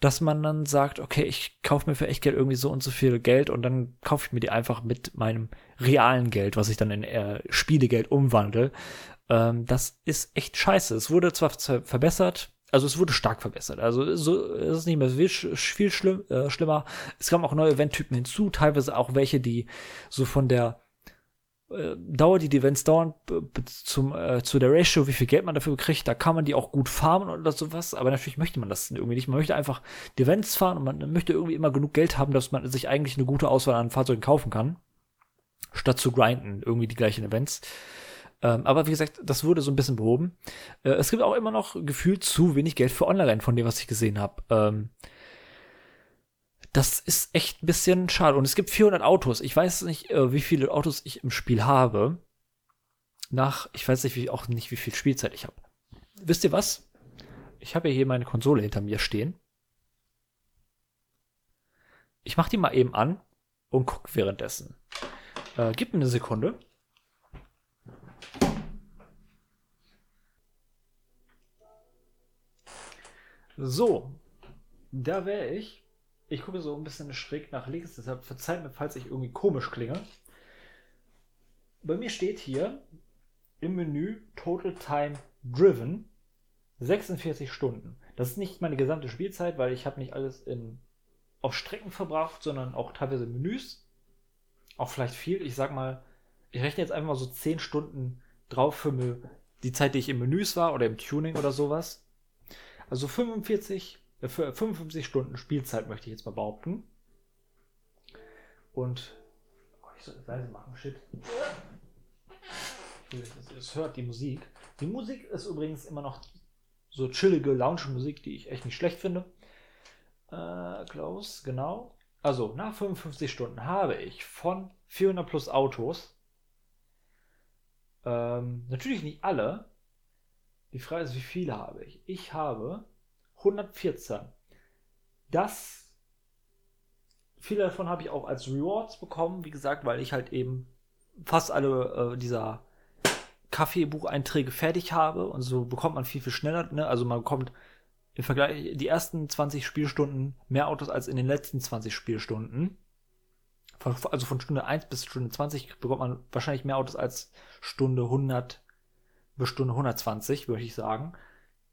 dass man dann sagt, okay, ich kaufe mir für echt Geld irgendwie so und so viel Geld und dann kaufe ich mir die einfach mit meinem realen Geld, was ich dann in äh, Spielegeld umwandle. Ähm, das ist echt scheiße. Es wurde zwar verbessert, also es wurde stark verbessert. Also so es ist nicht mehr viel, viel schlimm, äh, schlimmer. Es kamen auch neue Eventtypen hinzu, teilweise auch welche, die so von der äh, Dauer, die die Events dauern, zum, äh, zu der Ratio, wie viel Geld man dafür kriegt, da kann man die auch gut farmen oder sowas, aber natürlich möchte man das irgendwie nicht. Man möchte einfach die Events fahren und man möchte irgendwie immer genug Geld haben, dass man sich eigentlich eine gute Auswahl an Fahrzeugen kaufen kann, statt zu grinden, irgendwie die gleichen Events. Ähm, aber wie gesagt, das wurde so ein bisschen behoben. Äh, es gibt auch immer noch gefühlt zu wenig Geld für Online, von dem, was ich gesehen habe. Ähm, das ist echt ein bisschen schade. Und es gibt 400 Autos. Ich weiß nicht, äh, wie viele Autos ich im Spiel habe. Nach, ich weiß nicht, wie, auch nicht, wie viel Spielzeit ich habe. Wisst ihr was? Ich habe ja hier meine Konsole hinter mir stehen. Ich mache die mal eben an und guck währenddessen. Äh, gib mir eine Sekunde. So, da wäre ich. Ich gucke so ein bisschen schräg nach links, deshalb verzeiht mir, falls ich irgendwie komisch klinge. Bei mir steht hier im Menü Total Time Driven 46 Stunden. Das ist nicht meine gesamte Spielzeit, weil ich habe nicht alles in, auf Strecken verbracht, sondern auch teilweise Menüs. Auch vielleicht viel. Ich sag mal, ich rechne jetzt einfach mal so 10 Stunden drauf für die Zeit, die ich im Menüs war oder im Tuning oder sowas. Also 45, äh, 55 Stunden Spielzeit möchte ich jetzt mal behaupten. Und oh, ich soll das leise machen, shit. Es hört die Musik. Die Musik ist übrigens immer noch so chillige Lounge-Musik, die ich echt nicht schlecht finde. Äh, close, genau. Also, nach 55 Stunden habe ich von 400 plus Autos, ähm, natürlich nicht alle, die Frage ist, wie viele habe ich? Ich habe 114. Das, viele davon habe ich auch als Rewards bekommen, wie gesagt, weil ich halt eben fast alle äh, dieser Kaffeebucheinträge fertig habe und so bekommt man viel, viel schneller. Ne? Also man bekommt im Vergleich die ersten 20 Spielstunden mehr Autos als in den letzten 20 Spielstunden. Von, also von Stunde 1 bis Stunde 20 bekommt man wahrscheinlich mehr Autos als Stunde 100 Stunde 120, würde ich sagen.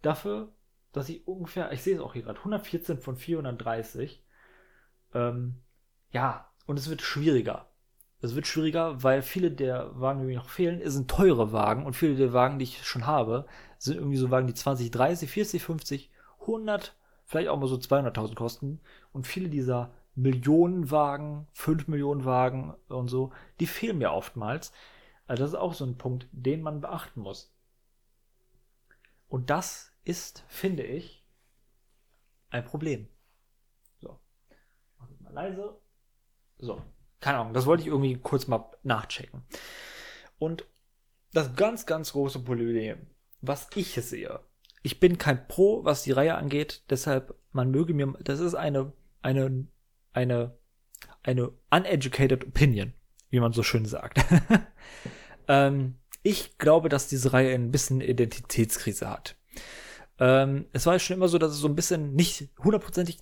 Dafür, dass ich ungefähr, ich sehe es auch hier gerade, 114 von 430. Ähm, ja, und es wird schwieriger. Es wird schwieriger, weil viele der Wagen, die mir noch fehlen, sind teure Wagen und viele der Wagen, die ich schon habe, sind irgendwie so Wagen, die 20, 30, 40, 50, 100, vielleicht auch mal so 200.000 kosten. Und viele dieser Millionenwagen, 5 Millionen Wagen und so, die fehlen mir oftmals. Also das ist auch so ein Punkt, den man beachten muss. Und das ist, finde ich, ein Problem. So. Mach ich mal leise. So keine Ahnung, das wollte ich irgendwie kurz mal nachchecken. Und das ganz, ganz große Problem, was ich sehe, ich bin kein Pro, was die Reihe angeht, deshalb, man möge mir, das ist eine, eine, eine, eine uneducated opinion, wie man so schön sagt. ähm, ich glaube, dass diese Reihe ein bisschen Identitätskrise hat. Ähm, es war ja schon immer so, dass es so ein bisschen nicht hundertprozentig,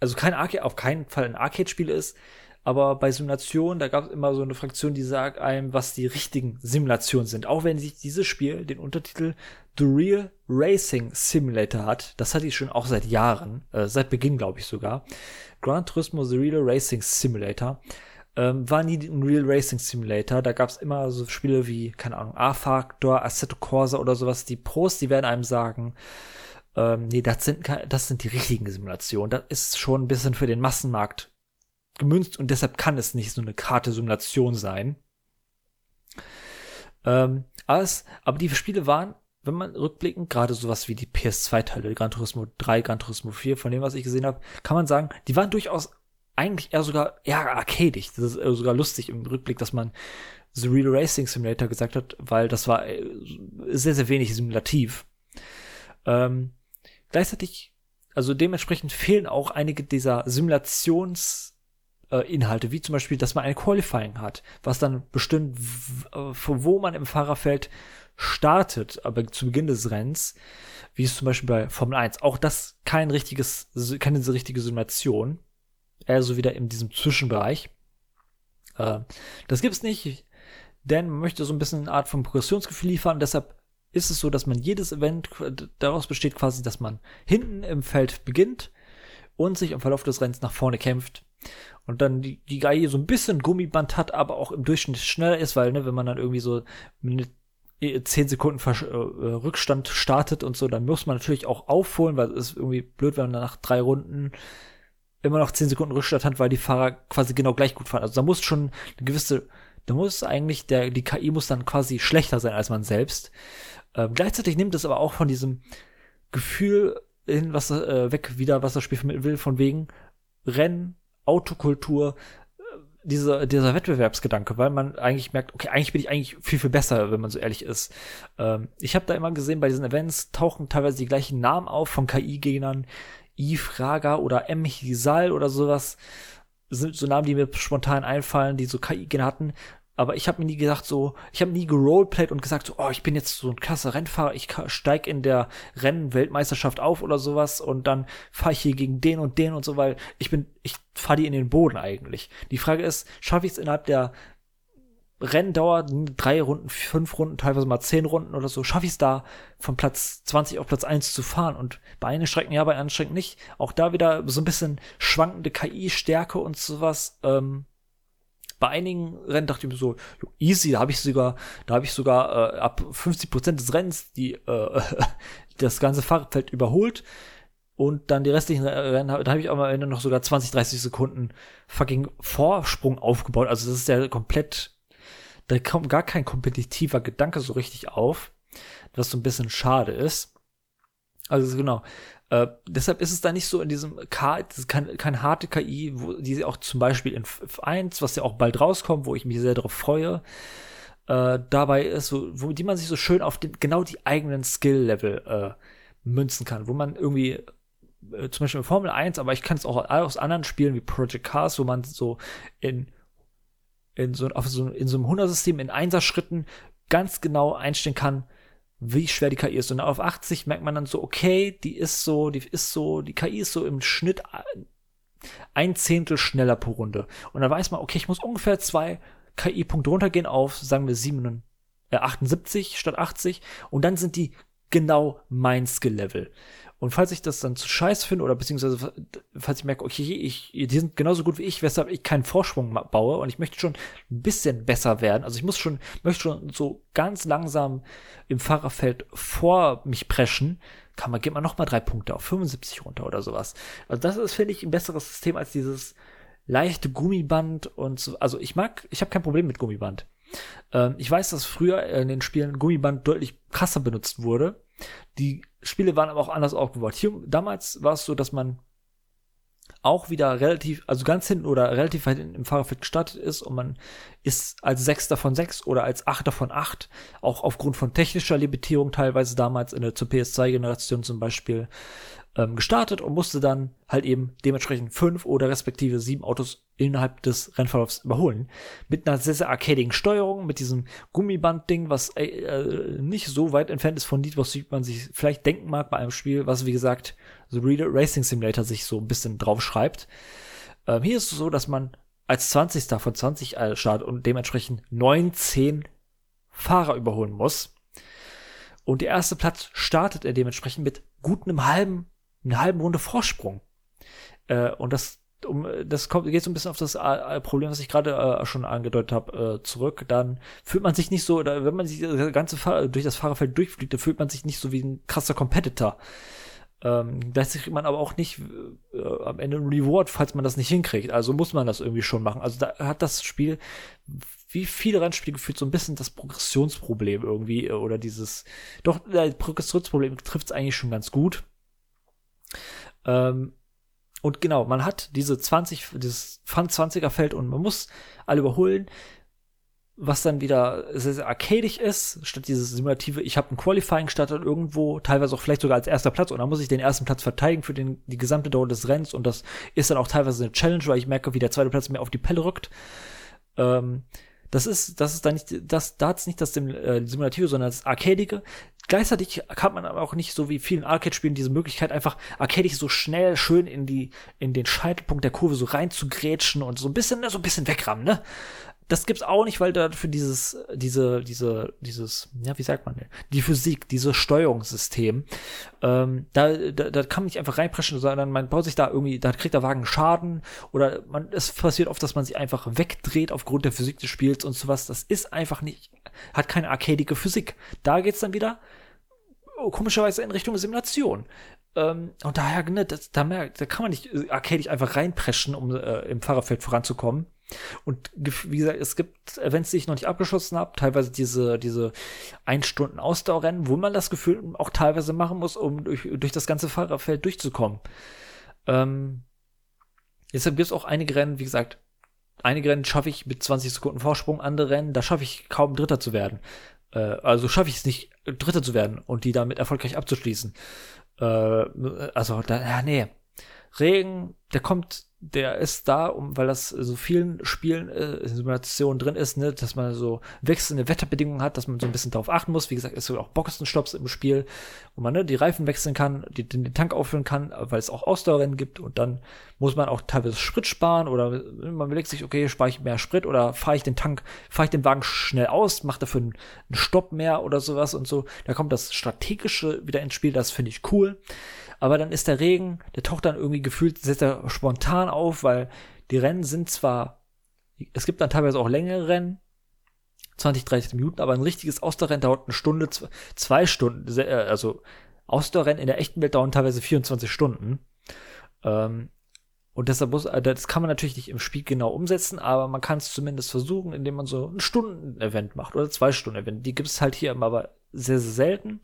also kein Arcade, auf keinen Fall ein Arcade-Spiel ist, aber bei Simulationen, da gab es immer so eine Fraktion, die sagt einem, was die richtigen Simulationen sind. Auch wenn sich dieses Spiel den Untertitel The Real Racing Simulator hat, das hatte ich schon auch seit Jahren, äh, seit Beginn glaube ich sogar. Gran Turismo The Real Racing Simulator ähm, war nie ein Real Racing Simulator. Da gab es immer so Spiele wie, keine Ahnung, A-Factor, Assetto Corsa oder sowas. Die Pros, die werden einem sagen, ähm, nee, das sind, das sind die richtigen Simulationen. Das ist schon ein bisschen für den Massenmarkt gemünzt und deshalb kann es nicht so eine Karte-Simulation sein. Ähm, alles, aber die Spiele waren, wenn man rückblickend, gerade sowas wie die PS2-Teile, Gran Turismo 3, Gran Turismo 4, von dem, was ich gesehen habe, kann man sagen, die waren durchaus eigentlich eher sogar eher arcadisch. Das ist sogar lustig im Rückblick, dass man The Real Racing Simulator gesagt hat, weil das war äh, sehr, sehr wenig simulativ. Ähm, gleichzeitig, also dementsprechend fehlen auch einige dieser Simulations- äh, Inhalte, wie zum Beispiel, dass man ein Qualifying hat, was dann bestimmt, äh, von wo man im Fahrerfeld startet, aber zu Beginn des Rennens, wie es zum Beispiel bei Formel 1. Auch das kein richtiges, keine richtige Simulation. Eher so wieder in diesem Zwischenbereich. Äh, das gibt's nicht, denn man möchte so ein bisschen eine Art von Progressionsgefühl liefern. Deshalb ist es so, dass man jedes Event daraus besteht quasi, dass man hinten im Feld beginnt und sich im Verlauf des Rennens nach vorne kämpft und dann die, die Geige so ein bisschen Gummiband hat, aber auch im Durchschnitt schneller ist, weil, ne, wenn man dann irgendwie so mit 10 Sekunden Versch äh, äh, Rückstand startet und so, dann muss man natürlich auch aufholen, weil es ist irgendwie blöd, wenn man nach drei Runden immer noch 10 Sekunden Rückstand hat, weil die Fahrer quasi genau gleich gut fahren. Also da muss schon eine gewisse, da muss eigentlich, der, die KI muss dann quasi schlechter sein als man selbst. Ähm, gleichzeitig nimmt es aber auch von diesem Gefühl hin, was äh, weg wieder, was das Spiel vermitteln will, von wegen Rennen Autokultur dieser, dieser Wettbewerbsgedanke, weil man eigentlich merkt, okay, eigentlich bin ich eigentlich viel, viel besser, wenn man so ehrlich ist. Ähm, ich habe da immer gesehen, bei diesen Events tauchen teilweise die gleichen Namen auf von KI-Gegnern. Ifraga oder M. Hisal oder sowas. sind so Namen, die mir spontan einfallen, die so KI-Gegner hatten. Aber ich habe mir nie gesagt, so, ich habe nie geroleplayed und gesagt, so, oh, ich bin jetzt so ein klasse Rennfahrer, ich steig in der Rennweltmeisterschaft auf oder sowas und dann fahre ich hier gegen den und den und so, weil ich bin, ich fahre die in den Boden eigentlich. Die Frage ist, schaffe ich es innerhalb der Renndauer, drei Runden, fünf Runden, teilweise mal zehn Runden oder so, schaffe ich es da von Platz 20 auf Platz 1 zu fahren und bei einigen Strecken ja, bei anderen Strecken nicht. Auch da wieder so ein bisschen schwankende KI-Stärke und sowas. Ähm, bei einigen Rennen dachte ich mir so, easy, da habe ich sogar, da habe ich sogar äh, ab 50 Prozent des Rennens die äh, das ganze Fahrradfeld überholt. Und dann die restlichen Rennen, da habe ich am Ende noch sogar 20, 30 Sekunden fucking Vorsprung aufgebaut. Also das ist ja komplett, da kommt gar kein kompetitiver Gedanke so richtig auf, was so ein bisschen schade ist. Also genau, äh, deshalb ist es da nicht so in diesem K, das ist kein, kein harte KI, wo die auch zum Beispiel in F1, was ja auch bald rauskommt, wo ich mich sehr darauf freue, äh, dabei ist, wo, wo die man sich so schön auf den, genau die eigenen Skill-Level äh, münzen kann, wo man irgendwie äh, zum Beispiel in Formel 1, aber ich kann es auch aus anderen Spielen wie Project Cars, wo man so in in so, auf so, in so einem 100-System in Einser-Schritten ganz genau einstellen kann, wie schwer die KI ist. Und auf 80 merkt man dann so, okay, die ist so, die ist so, die KI ist so im Schnitt ein Zehntel schneller pro Runde. Und dann weiß man, okay, ich muss ungefähr zwei KI-Punkte runtergehen auf, sagen wir, 7, äh, 78 statt 80. Und dann sind die genau mein Skill-Level. Und falls ich das dann zu scheiß finde oder beziehungsweise falls ich merke, okay, ich, die sind genauso gut wie ich, weshalb ich keinen Vorsprung baue und ich möchte schon ein bisschen besser werden. Also ich muss schon, möchte schon so ganz langsam im Fahrerfeld vor mich preschen, kann man, geht man noch mal drei Punkte auf 75 runter oder sowas. Also das ist, finde ich, ein besseres System als dieses leichte Gummiband und so. Also ich mag, ich habe kein Problem mit Gummiband. Ähm, ich weiß, dass früher in den Spielen Gummiband deutlich krasser benutzt wurde die Spiele waren aber auch anders aufgebaut. Hier, damals war es so, dass man auch wieder relativ, also ganz hinten oder relativ weit im Fahrerfeld gestartet ist und man ist als Sechster von sechs oder als Achter von acht, auch aufgrund von technischer Limitierung teilweise damals in der zur PS2-Generation zum Beispiel, ähm, gestartet und musste dann halt eben dementsprechend fünf oder respektive sieben Autos innerhalb des Rennverlaufs überholen. Mit einer sehr, sehr arcadigen Steuerung, mit diesem Gummiband-Ding, was äh, äh, nicht so weit entfernt ist von dem, was man sich vielleicht denken mag bei einem Spiel, was wie gesagt The Reader Racing Simulator sich so ein bisschen draufschreibt. Ähm, hier ist es so, dass man als 20. von 20 äh, startet und dementsprechend 19 Fahrer überholen muss. Und der erste Platz startet er dementsprechend mit gut einem halben eine halbe Runde Vorsprung. Äh, und das um, das kommt, geht so ein bisschen auf das äh, Problem, was ich gerade äh, schon angedeutet habe, äh, zurück. Dann fühlt man sich nicht so, oder wenn man sich das ganze Fahr durch das Fahrerfeld durchfliegt, dann fühlt man sich nicht so wie ein krasser Competitor. Ähm, gleichzeitig kriegt man aber auch nicht äh, am Ende ein Reward, falls man das nicht hinkriegt. Also muss man das irgendwie schon machen. Also da hat das Spiel, wie viele Rennspiele gefühlt, so ein bisschen das Progressionsproblem irgendwie, äh, oder dieses, doch, das Progressionsproblem trifft es eigentlich schon ganz gut. Ähm, und genau, man hat diese 20, dieses Fun 20er Feld und man muss alle überholen, was dann wieder sehr, sehr arcadisch ist, statt dieses simulative, ich habe ein Qualifying gestartet irgendwo, teilweise auch vielleicht sogar als erster Platz und dann muss ich den ersten Platz verteidigen für den, die gesamte Dauer des Rennens und das ist dann auch teilweise eine Challenge, weil ich merke, wie der zweite Platz mir auf die Pelle rückt. Ähm, das ist, das ist da nicht, das, da hat's nicht das äh, Simulative, sondern das Arcadige. Gleichzeitig hat man aber auch nicht so wie vielen Arcade-Spielen diese Möglichkeit, einfach arcadisch so schnell schön in die, in den Scheitelpunkt der Kurve so rein zu grätschen und so ein bisschen, so ein bisschen wegrammen, ne? Das gibt's auch nicht, weil da für dieses, diese, diese, dieses, ja, wie sagt man denn? Die Physik, dieses Steuerungssystem, ähm, da, da, da kann man nicht einfach reinpreschen, sondern man baut sich da irgendwie, da kriegt der Wagen Schaden oder man, es passiert oft, dass man sich einfach wegdreht aufgrund der Physik des Spiels und sowas. Das ist einfach nicht, hat keine arcadige Physik. Da geht's dann wieder, oh, komischerweise in Richtung Simulation. Ähm, und daher, ne, das, da, merkt, da kann man nicht äh, arcadisch einfach reinpreschen, um äh, im Fahrerfeld voranzukommen. Und wie gesagt, es gibt Events, die ich noch nicht abgeschlossen habe, teilweise diese, diese ein Stunden Ausdauerrennen, wo man das Gefühl auch teilweise machen muss, um durch, durch das ganze Fahrerfeld durchzukommen. Ähm, Deshalb gibt es auch einige Rennen, wie gesagt, einige Rennen schaffe ich mit 20 Sekunden Vorsprung, andere Rennen, da schaffe ich kaum Dritter zu werden. Äh, also schaffe ich es nicht, Dritter zu werden und die damit erfolgreich abzuschließen. Äh, also, da, ja, nee. Regen, der kommt der ist da, um, weil das so vielen Spielen, äh, Simulationen drin ist, ne, dass man so wechselnde Wetterbedingungen hat, dass man so ein bisschen darauf achten muss. Wie gesagt, es gibt auch Boxenstopps im Spiel, wo man ne, die Reifen wechseln kann, die, den, den Tank auffüllen kann, weil es auch Ausdauerrennen gibt und dann muss man auch teilweise Sprit sparen oder man überlegt sich, okay, spare ich mehr Sprit oder fahre ich den Tank, fahre ich den Wagen schnell aus, mache dafür einen, einen Stopp mehr oder sowas und so. Da kommt das Strategische wieder ins Spiel, das finde ich cool. Aber dann ist der Regen, der taucht dann irgendwie gefühlt, setzt er spontan auf, weil die Rennen sind zwar, es gibt dann teilweise auch längere Rennen, 20, 30 Minuten, aber ein richtiges Ausdauerrennen dauert eine Stunde, zwei Stunden, äh, also Ausdauerrennen in der echten Welt dauern teilweise 24 Stunden. Ähm, und deshalb muss, äh, das kann man natürlich nicht im Spiel genau umsetzen, aber man kann es zumindest versuchen, indem man so ein Stunden-Event macht oder zwei Stunden-Event. Die gibt es halt hier aber sehr, sehr selten.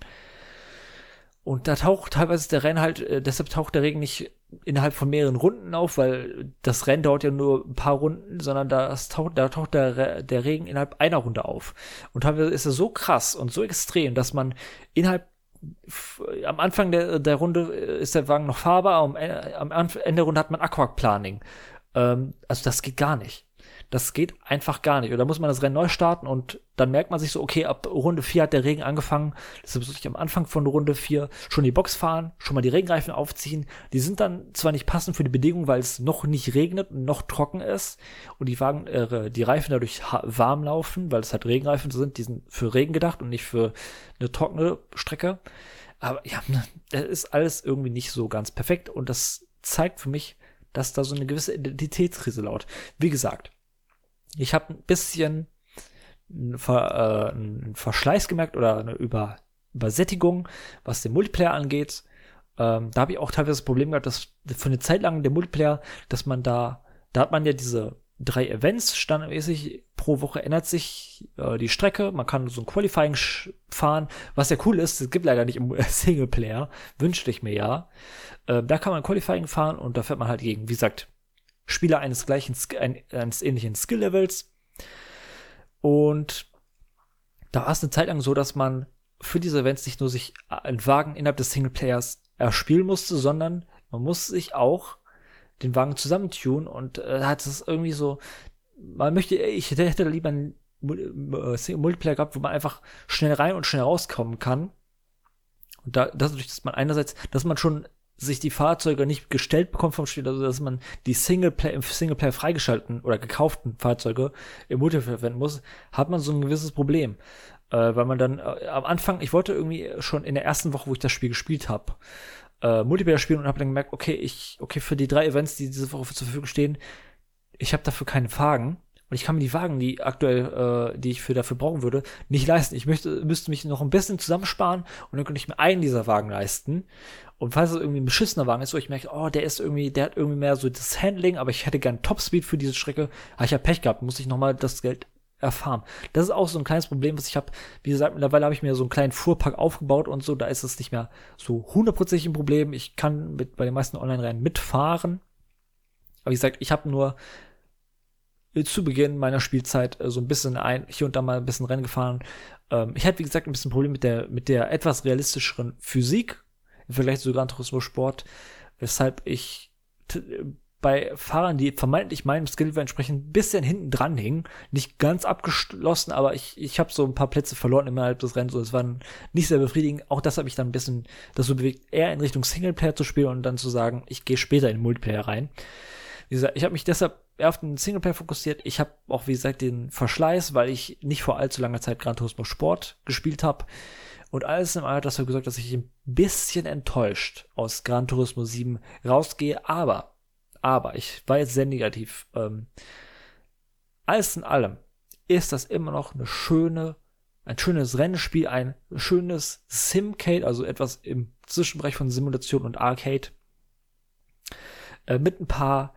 Und da taucht teilweise der Rennen halt, äh, deshalb taucht der Regen nicht innerhalb von mehreren Runden auf, weil das Rennen dauert ja nur ein paar Runden, sondern da taucht, da taucht der, der Regen innerhalb einer Runde auf. Und teilweise ist er so krass und so extrem, dass man innerhalb am Anfang der, der Runde äh, ist der Wagen noch fahrbar, am, äh, am Ende der Runde hat man Aquaplaning. Ähm, also das geht gar nicht. Das geht einfach gar nicht. Oder muss man das Rennen neu starten und dann merkt man sich so, okay, ab Runde 4 hat der Regen angefangen. Deshalb muss ich am Anfang von Runde 4 schon die Box fahren, schon mal die Regenreifen aufziehen. Die sind dann zwar nicht passend für die Bedingungen, weil es noch nicht regnet und noch trocken ist und die Wagen, äh, die Reifen dadurch warm laufen, weil es halt Regenreifen sind, die sind für Regen gedacht und nicht für eine trockene Strecke. Aber ja, das ist alles irgendwie nicht so ganz perfekt und das zeigt für mich, dass da so eine gewisse Identitätskrise laut. Wie gesagt, ich habe ein bisschen einen, Ver, äh, einen Verschleiß gemerkt oder eine Über, Übersättigung, was den Multiplayer angeht. Ähm, da habe ich auch teilweise das Problem gehabt, dass für eine Zeit lang der Multiplayer, dass man da, da hat man ja diese drei Events standardmäßig pro Woche ändert sich äh, die Strecke. Man kann so ein Qualifying fahren, was ja cool ist. Es gibt leider nicht im Singleplayer. Wünschte ich mir ja. Äh, da kann man Qualifying fahren und da fährt man halt gegen, wie gesagt, Spieler eines gleichen, eines ähnlichen Skill-Levels. Und da war es eine Zeit lang so, dass man für diese Events nicht nur sich einen Wagen innerhalb des Singleplayers erspielen musste, sondern man musste sich auch den Wagen zusammentun und äh, hat es irgendwie so, man möchte, ich hätte lieber einen äh, Multiplayer gehabt, wo man einfach schnell rein und schnell rauskommen kann. Und da, dadurch, dass man einerseits, dass man schon sich die Fahrzeuge nicht gestellt bekommt vom Spiel, also dass man die Singleplayer im Singleplayer freigeschalten oder gekauften Fahrzeuge im Multiplayer verwenden muss, hat man so ein gewisses Problem. Äh, weil man dann äh, am Anfang, ich wollte irgendwie schon in der ersten Woche, wo ich das Spiel gespielt habe, äh, Multiplayer spielen und habe dann gemerkt, okay, ich, okay, für die drei Events, die diese Woche zur Verfügung stehen, ich habe dafür keine Wagen. Und ich kann mir die Wagen, die aktuell, äh, die ich für dafür brauchen würde, nicht leisten. Ich möchte, müsste mich noch ein bisschen zusammensparen und dann könnte ich mir einen dieser Wagen leisten. Und falls es irgendwie ein beschissener Wagen ist, wo ich merke, oh, der ist irgendwie, der hat irgendwie mehr so das Handling, aber ich hätte gern Topspeed für diese Strecke, aber ich habe Pech gehabt, muss ich nochmal das Geld erfahren. Das ist auch so ein kleines Problem, was ich habe. Wie gesagt, mittlerweile habe ich mir so einen kleinen Fuhrpark aufgebaut und so, da ist es nicht mehr so hundertprozentig ein Problem. Ich kann mit, bei den meisten Online-Rennen mitfahren. Aber wie gesagt, ich habe nur zu Beginn meiner Spielzeit äh, so ein bisschen ein, hier und da mal ein bisschen Rennen gefahren. Ähm, ich hatte, wie gesagt, ein bisschen Problem mit der, mit der etwas realistischeren Physik im Vergleich zu Gran Turismo Sport, weshalb ich bei Fahrern, die vermeintlich meinem Skill entsprechend ein bisschen hinten dran hingen, nicht ganz abgeschlossen, aber ich, ich habe so ein paar Plätze verloren innerhalb des Rennens und es war nicht sehr befriedigend. Auch das habe ich dann ein bisschen dazu bewegt, eher in Richtung Singleplayer zu spielen und dann zu sagen, ich gehe später in Multiplayer rein. Wie gesagt, ich habe mich deshalb eher auf den Singleplayer fokussiert. Ich habe auch, wie gesagt, den Verschleiß, weil ich nicht vor allzu langer Zeit Gran Turismo Sport gespielt habe. Und alles in allem hat dafür gesagt, dass ich ein bisschen enttäuscht aus Gran Turismo 7 rausgehe. Aber, aber, ich war jetzt sehr negativ. Ähm, alles in allem ist das immer noch eine schöne, ein schönes Rennspiel, ein schönes Simcade, also etwas im Zwischenbereich von Simulation und Arcade. Äh, mit ein paar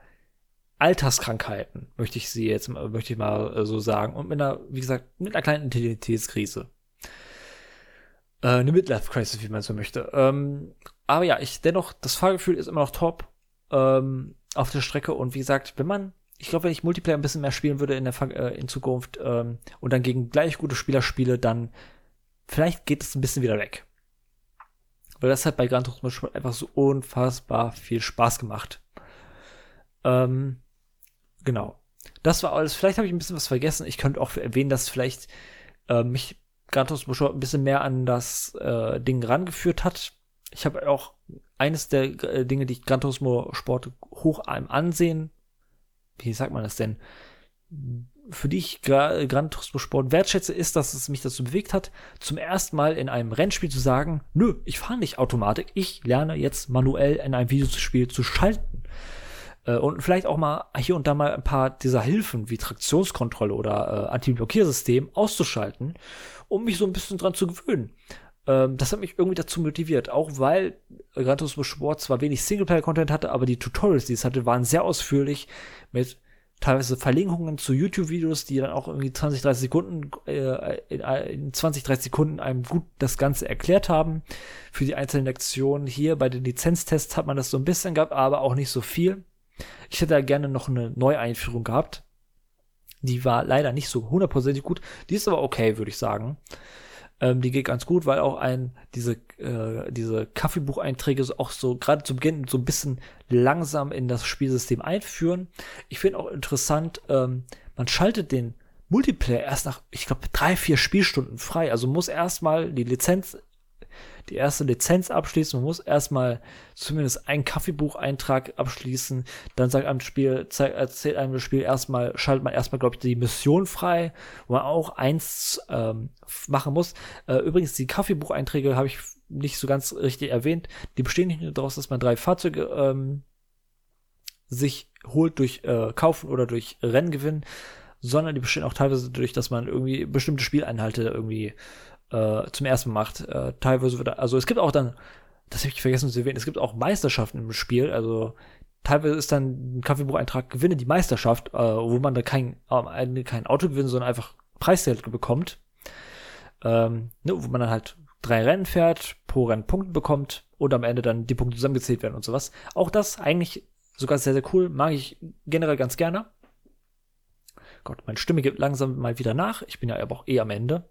Alterskrankheiten, möchte ich sie jetzt, möchte ich mal äh, so sagen. Und mit einer, wie gesagt, mit einer kleinen Intelligenzkrise. Äh, eine Midlife-Crisis, wie man so möchte. Ähm, aber ja, ich dennoch, das Fahrgefühl ist immer noch top. ähm, auf der Strecke. Und wie gesagt, wenn man, ich glaube, wenn ich Multiplayer ein bisschen mehr spielen würde in der äh, in Zukunft ähm, und dann gegen gleich gute Spieler spiele, dann vielleicht geht es ein bisschen wieder weg. Weil das hat bei Gran Turismo Sport einfach so unfassbar viel Spaß gemacht. Ähm, genau. Das war alles. Vielleicht habe ich ein bisschen was vergessen. Ich könnte auch erwähnen, dass vielleicht äh, mich Gran Turismo Sport ein bisschen mehr an das äh, Ding rangeführt hat. Ich habe auch eines der äh, Dinge, die ich Gran Turismo Sport hoch einem ansehen, wie sagt man das denn, für die ich Gra Gran Turismo Sport wertschätze, ist, dass es mich dazu bewegt hat, zum ersten Mal in einem Rennspiel zu sagen, nö, ich fahre nicht Automatik, ich lerne jetzt manuell in einem Videospiel zu schalten. Äh, und vielleicht auch mal hier und da mal ein paar dieser Hilfen wie Traktionskontrolle oder äh, Anti-Blockiersystem auszuschalten, um mich so ein bisschen dran zu gewöhnen. Ähm, das hat mich irgendwie dazu motiviert, auch weil Gran Turismo Sport zwar wenig Singleplayer-Content hatte, aber die Tutorials, die es hatte, waren sehr ausführlich mit teilweise Verlinkungen zu YouTube-Videos, die dann auch irgendwie 20, 30 Sekunden, äh, in, in 20, 30 Sekunden einem gut das Ganze erklärt haben für die einzelnen Lektionen. Hier bei den Lizenztests hat man das so ein bisschen gehabt, aber auch nicht so viel. Ich hätte da gerne noch eine Neueinführung gehabt. Die war leider nicht so hundertprozentig gut. Die ist aber okay, würde ich sagen. Ähm, die geht ganz gut, weil auch ein diese äh, diese Kaffeebucheinträge auch so gerade zu Beginn so ein bisschen langsam in das Spielsystem einführen. Ich finde auch interessant, ähm, man schaltet den Multiplayer erst nach, ich glaube, drei, vier Spielstunden frei. Also muss erstmal die Lizenz die erste Lizenz abschließen. Man muss erstmal zumindest einen Kaffeebucheintrag abschließen. Dann sagt einem Spiel, erzählt einem das Spiel erstmal, schaltet man erstmal, glaube ich, die Mission frei, wo man auch eins ähm, machen muss. Äh, übrigens, die Kaffeebucheinträge habe ich nicht so ganz richtig erwähnt. Die bestehen nicht nur daraus, dass man drei Fahrzeuge ähm, sich holt durch äh, Kaufen oder durch Renngewinn, sondern die bestehen auch teilweise dadurch, dass man irgendwie bestimmte Spieleinhalte irgendwie äh, zum ersten macht. Äh, teilweise wird, also es gibt auch dann, das habe ich vergessen zu erwähnen, es gibt auch Meisterschaften im Spiel, also teilweise ist dann ein Kaffeebucheintrag gewinne die Meisterschaft, äh, wo man da kein, äh, kein Auto gewinnt, sondern einfach Preisgeld bekommt. Ähm, ne, wo man dann halt drei Rennen fährt, pro Rennen Punkte bekommt und am Ende dann die Punkte zusammengezählt werden und sowas. Auch das eigentlich sogar sehr, sehr cool, mag ich generell ganz gerne. Gott, meine Stimme gibt langsam mal wieder nach. Ich bin ja aber auch eh am Ende.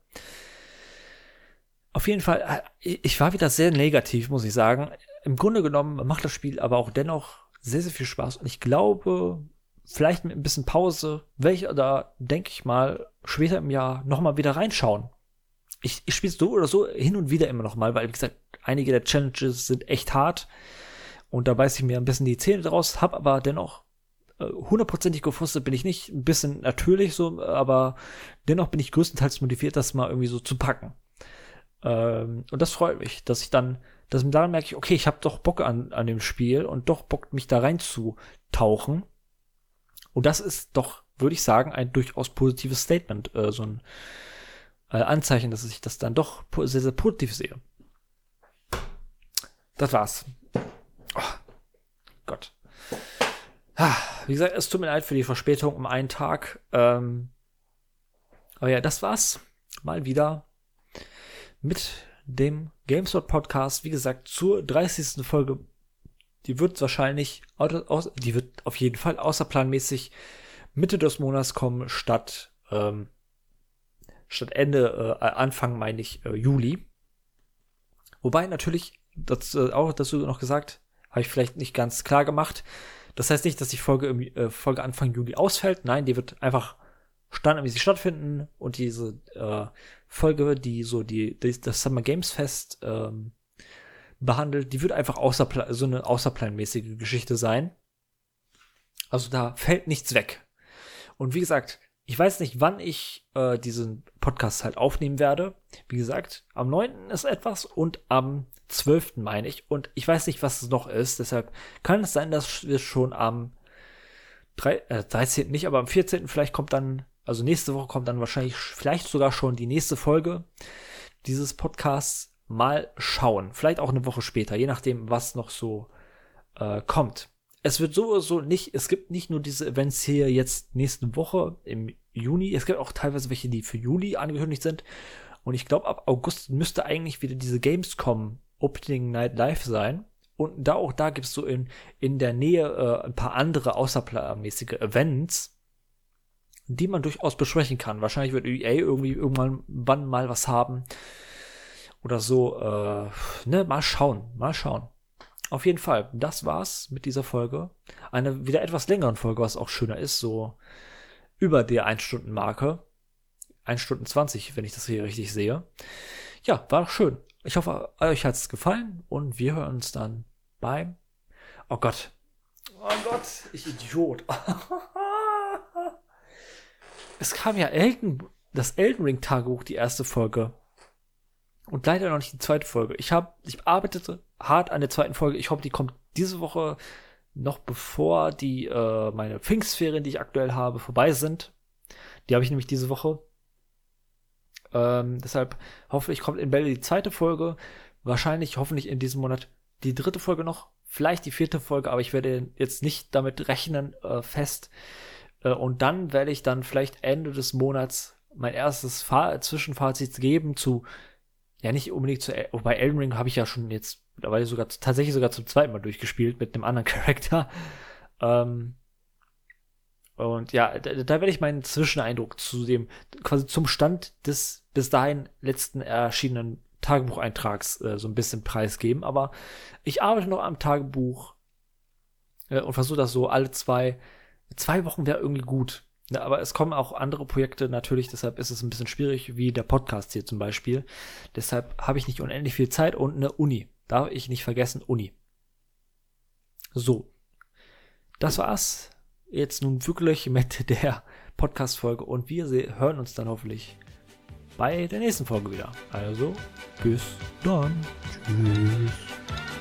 Auf jeden Fall, äh, ich war wieder sehr negativ, muss ich sagen. Im Grunde genommen macht das Spiel aber auch dennoch sehr, sehr viel Spaß. Und ich glaube, vielleicht mit ein bisschen Pause, welche da, denke ich mal, später im Jahr nochmal wieder reinschauen. Ich, ich spiele so oder so hin und wieder immer nochmal, weil, wie gesagt, einige der Challenges sind echt hart. Und da beiß ich mir ein bisschen die Zähne draus, hab aber dennoch äh, hundertprozentig gefrustet bin ich nicht, ein bisschen natürlich so, aber dennoch bin ich größtenteils motiviert, das mal irgendwie so zu packen. Ähm, und das freut mich, dass ich dann, dass daran merke ich, okay, ich habe doch Bock an, an dem Spiel und doch Bock, mich da reinzutauchen. Und das ist doch, würde ich sagen, ein durchaus positives Statement, äh, so ein äh, Anzeichen, dass ich das dann doch sehr, sehr positiv sehe. Das war's. Oh, Gott. Ah, wie gesagt, es tut mir leid für die Verspätung um einen Tag. Ähm, aber ja, das war's. Mal wieder mit dem GameSpot Podcast, wie gesagt, zur 30. Folge. Die wird wahrscheinlich, die wird auf jeden Fall außerplanmäßig Mitte des Monats kommen, statt, ähm, statt Ende, äh, Anfang meine ich, äh, Juli. Wobei natürlich, das, äh, auch dazu noch gesagt, habe ich vielleicht nicht ganz klar gemacht. Das heißt nicht, dass die Folge, äh, Folge Anfang Juli ausfällt. Nein, die wird einfach standardmäßig stattfinden und diese äh, Folge, die so die, die das Summer Games Fest ähm, behandelt, die wird einfach außerplan so eine außerplanmäßige Geschichte sein. Also da fällt nichts weg. Und wie gesagt, ich weiß nicht, wann ich äh, diesen Podcast halt aufnehmen werde. Wie gesagt, am 9. ist etwas und am 12. meine ich. Und ich weiß nicht, was es noch ist. Deshalb kann es sein, dass wir schon am 3, äh, 13. nicht, aber am 14. vielleicht kommt dann also nächste Woche kommt dann wahrscheinlich vielleicht sogar schon die nächste Folge dieses Podcasts. Mal schauen. Vielleicht auch eine Woche später, je nachdem, was noch so äh, kommt. Es wird sowieso nicht, es gibt nicht nur diese Events hier jetzt nächste Woche im Juni, es gibt auch teilweise welche, die für Juli angekündigt sind. Und ich glaube, ab August müsste eigentlich wieder diese Gamescom Opening Night Live sein. Und da auch da gibt es so in, in der Nähe äh, ein paar andere außerplanmäßige Events, die man durchaus besprechen kann. Wahrscheinlich wird EA irgendwie irgendwann wann mal was haben. Oder so. Äh, ne, mal schauen. Mal schauen. Auf jeden Fall, das war's mit dieser Folge. Eine wieder etwas längeren Folge, was auch schöner ist, so über der 1-Stunden-Marke. 1 Stunden 20, wenn ich das hier richtig sehe. Ja, war doch schön. Ich hoffe, euch hat's gefallen und wir hören uns dann beim. Oh Gott. Oh Gott, ich Idiot. es kam ja Elton, das Elden Ring Tagebuch, die erste Folge. Und leider noch nicht die zweite Folge. Ich habe, ich arbeitete hart an der zweiten Folge. Ich hoffe, die kommt diese Woche noch bevor die äh, meine Pfingstferien, die ich aktuell habe, vorbei sind. Die habe ich nämlich diese Woche. Ähm, deshalb hoffe ich, kommt in Bälle die zweite Folge. Wahrscheinlich, hoffentlich in diesem Monat die dritte Folge noch. Vielleicht die vierte Folge, aber ich werde jetzt nicht damit rechnen, äh, fest. Äh, und dann werde ich dann vielleicht Ende des Monats mein erstes Fa Zwischenfazit geben zu, ja nicht unbedingt zu, wobei Elden Ring habe ich ja schon jetzt mittlerweile sogar tatsächlich sogar zum zweiten Mal durchgespielt mit einem anderen Charakter. Ähm, und ja, da, da werde ich meinen Zwischeneindruck zu dem, quasi zum Stand des bis dahin letzten erschienenen Tagebucheintrags äh, so ein bisschen preisgeben. Aber ich arbeite noch am Tagebuch äh, und versuche das so alle zwei, zwei Wochen wäre irgendwie gut. Ja, aber es kommen auch andere Projekte natürlich, deshalb ist es ein bisschen schwierig, wie der Podcast hier zum Beispiel. Deshalb habe ich nicht unendlich viel Zeit und eine Uni. Darf ich nicht vergessen, Uni. So. Das war's jetzt nun wirklich mit der Podcast-Folge und wir hören uns dann hoffentlich bei der nächsten Folge wieder. Also, bis dann. Tschüss.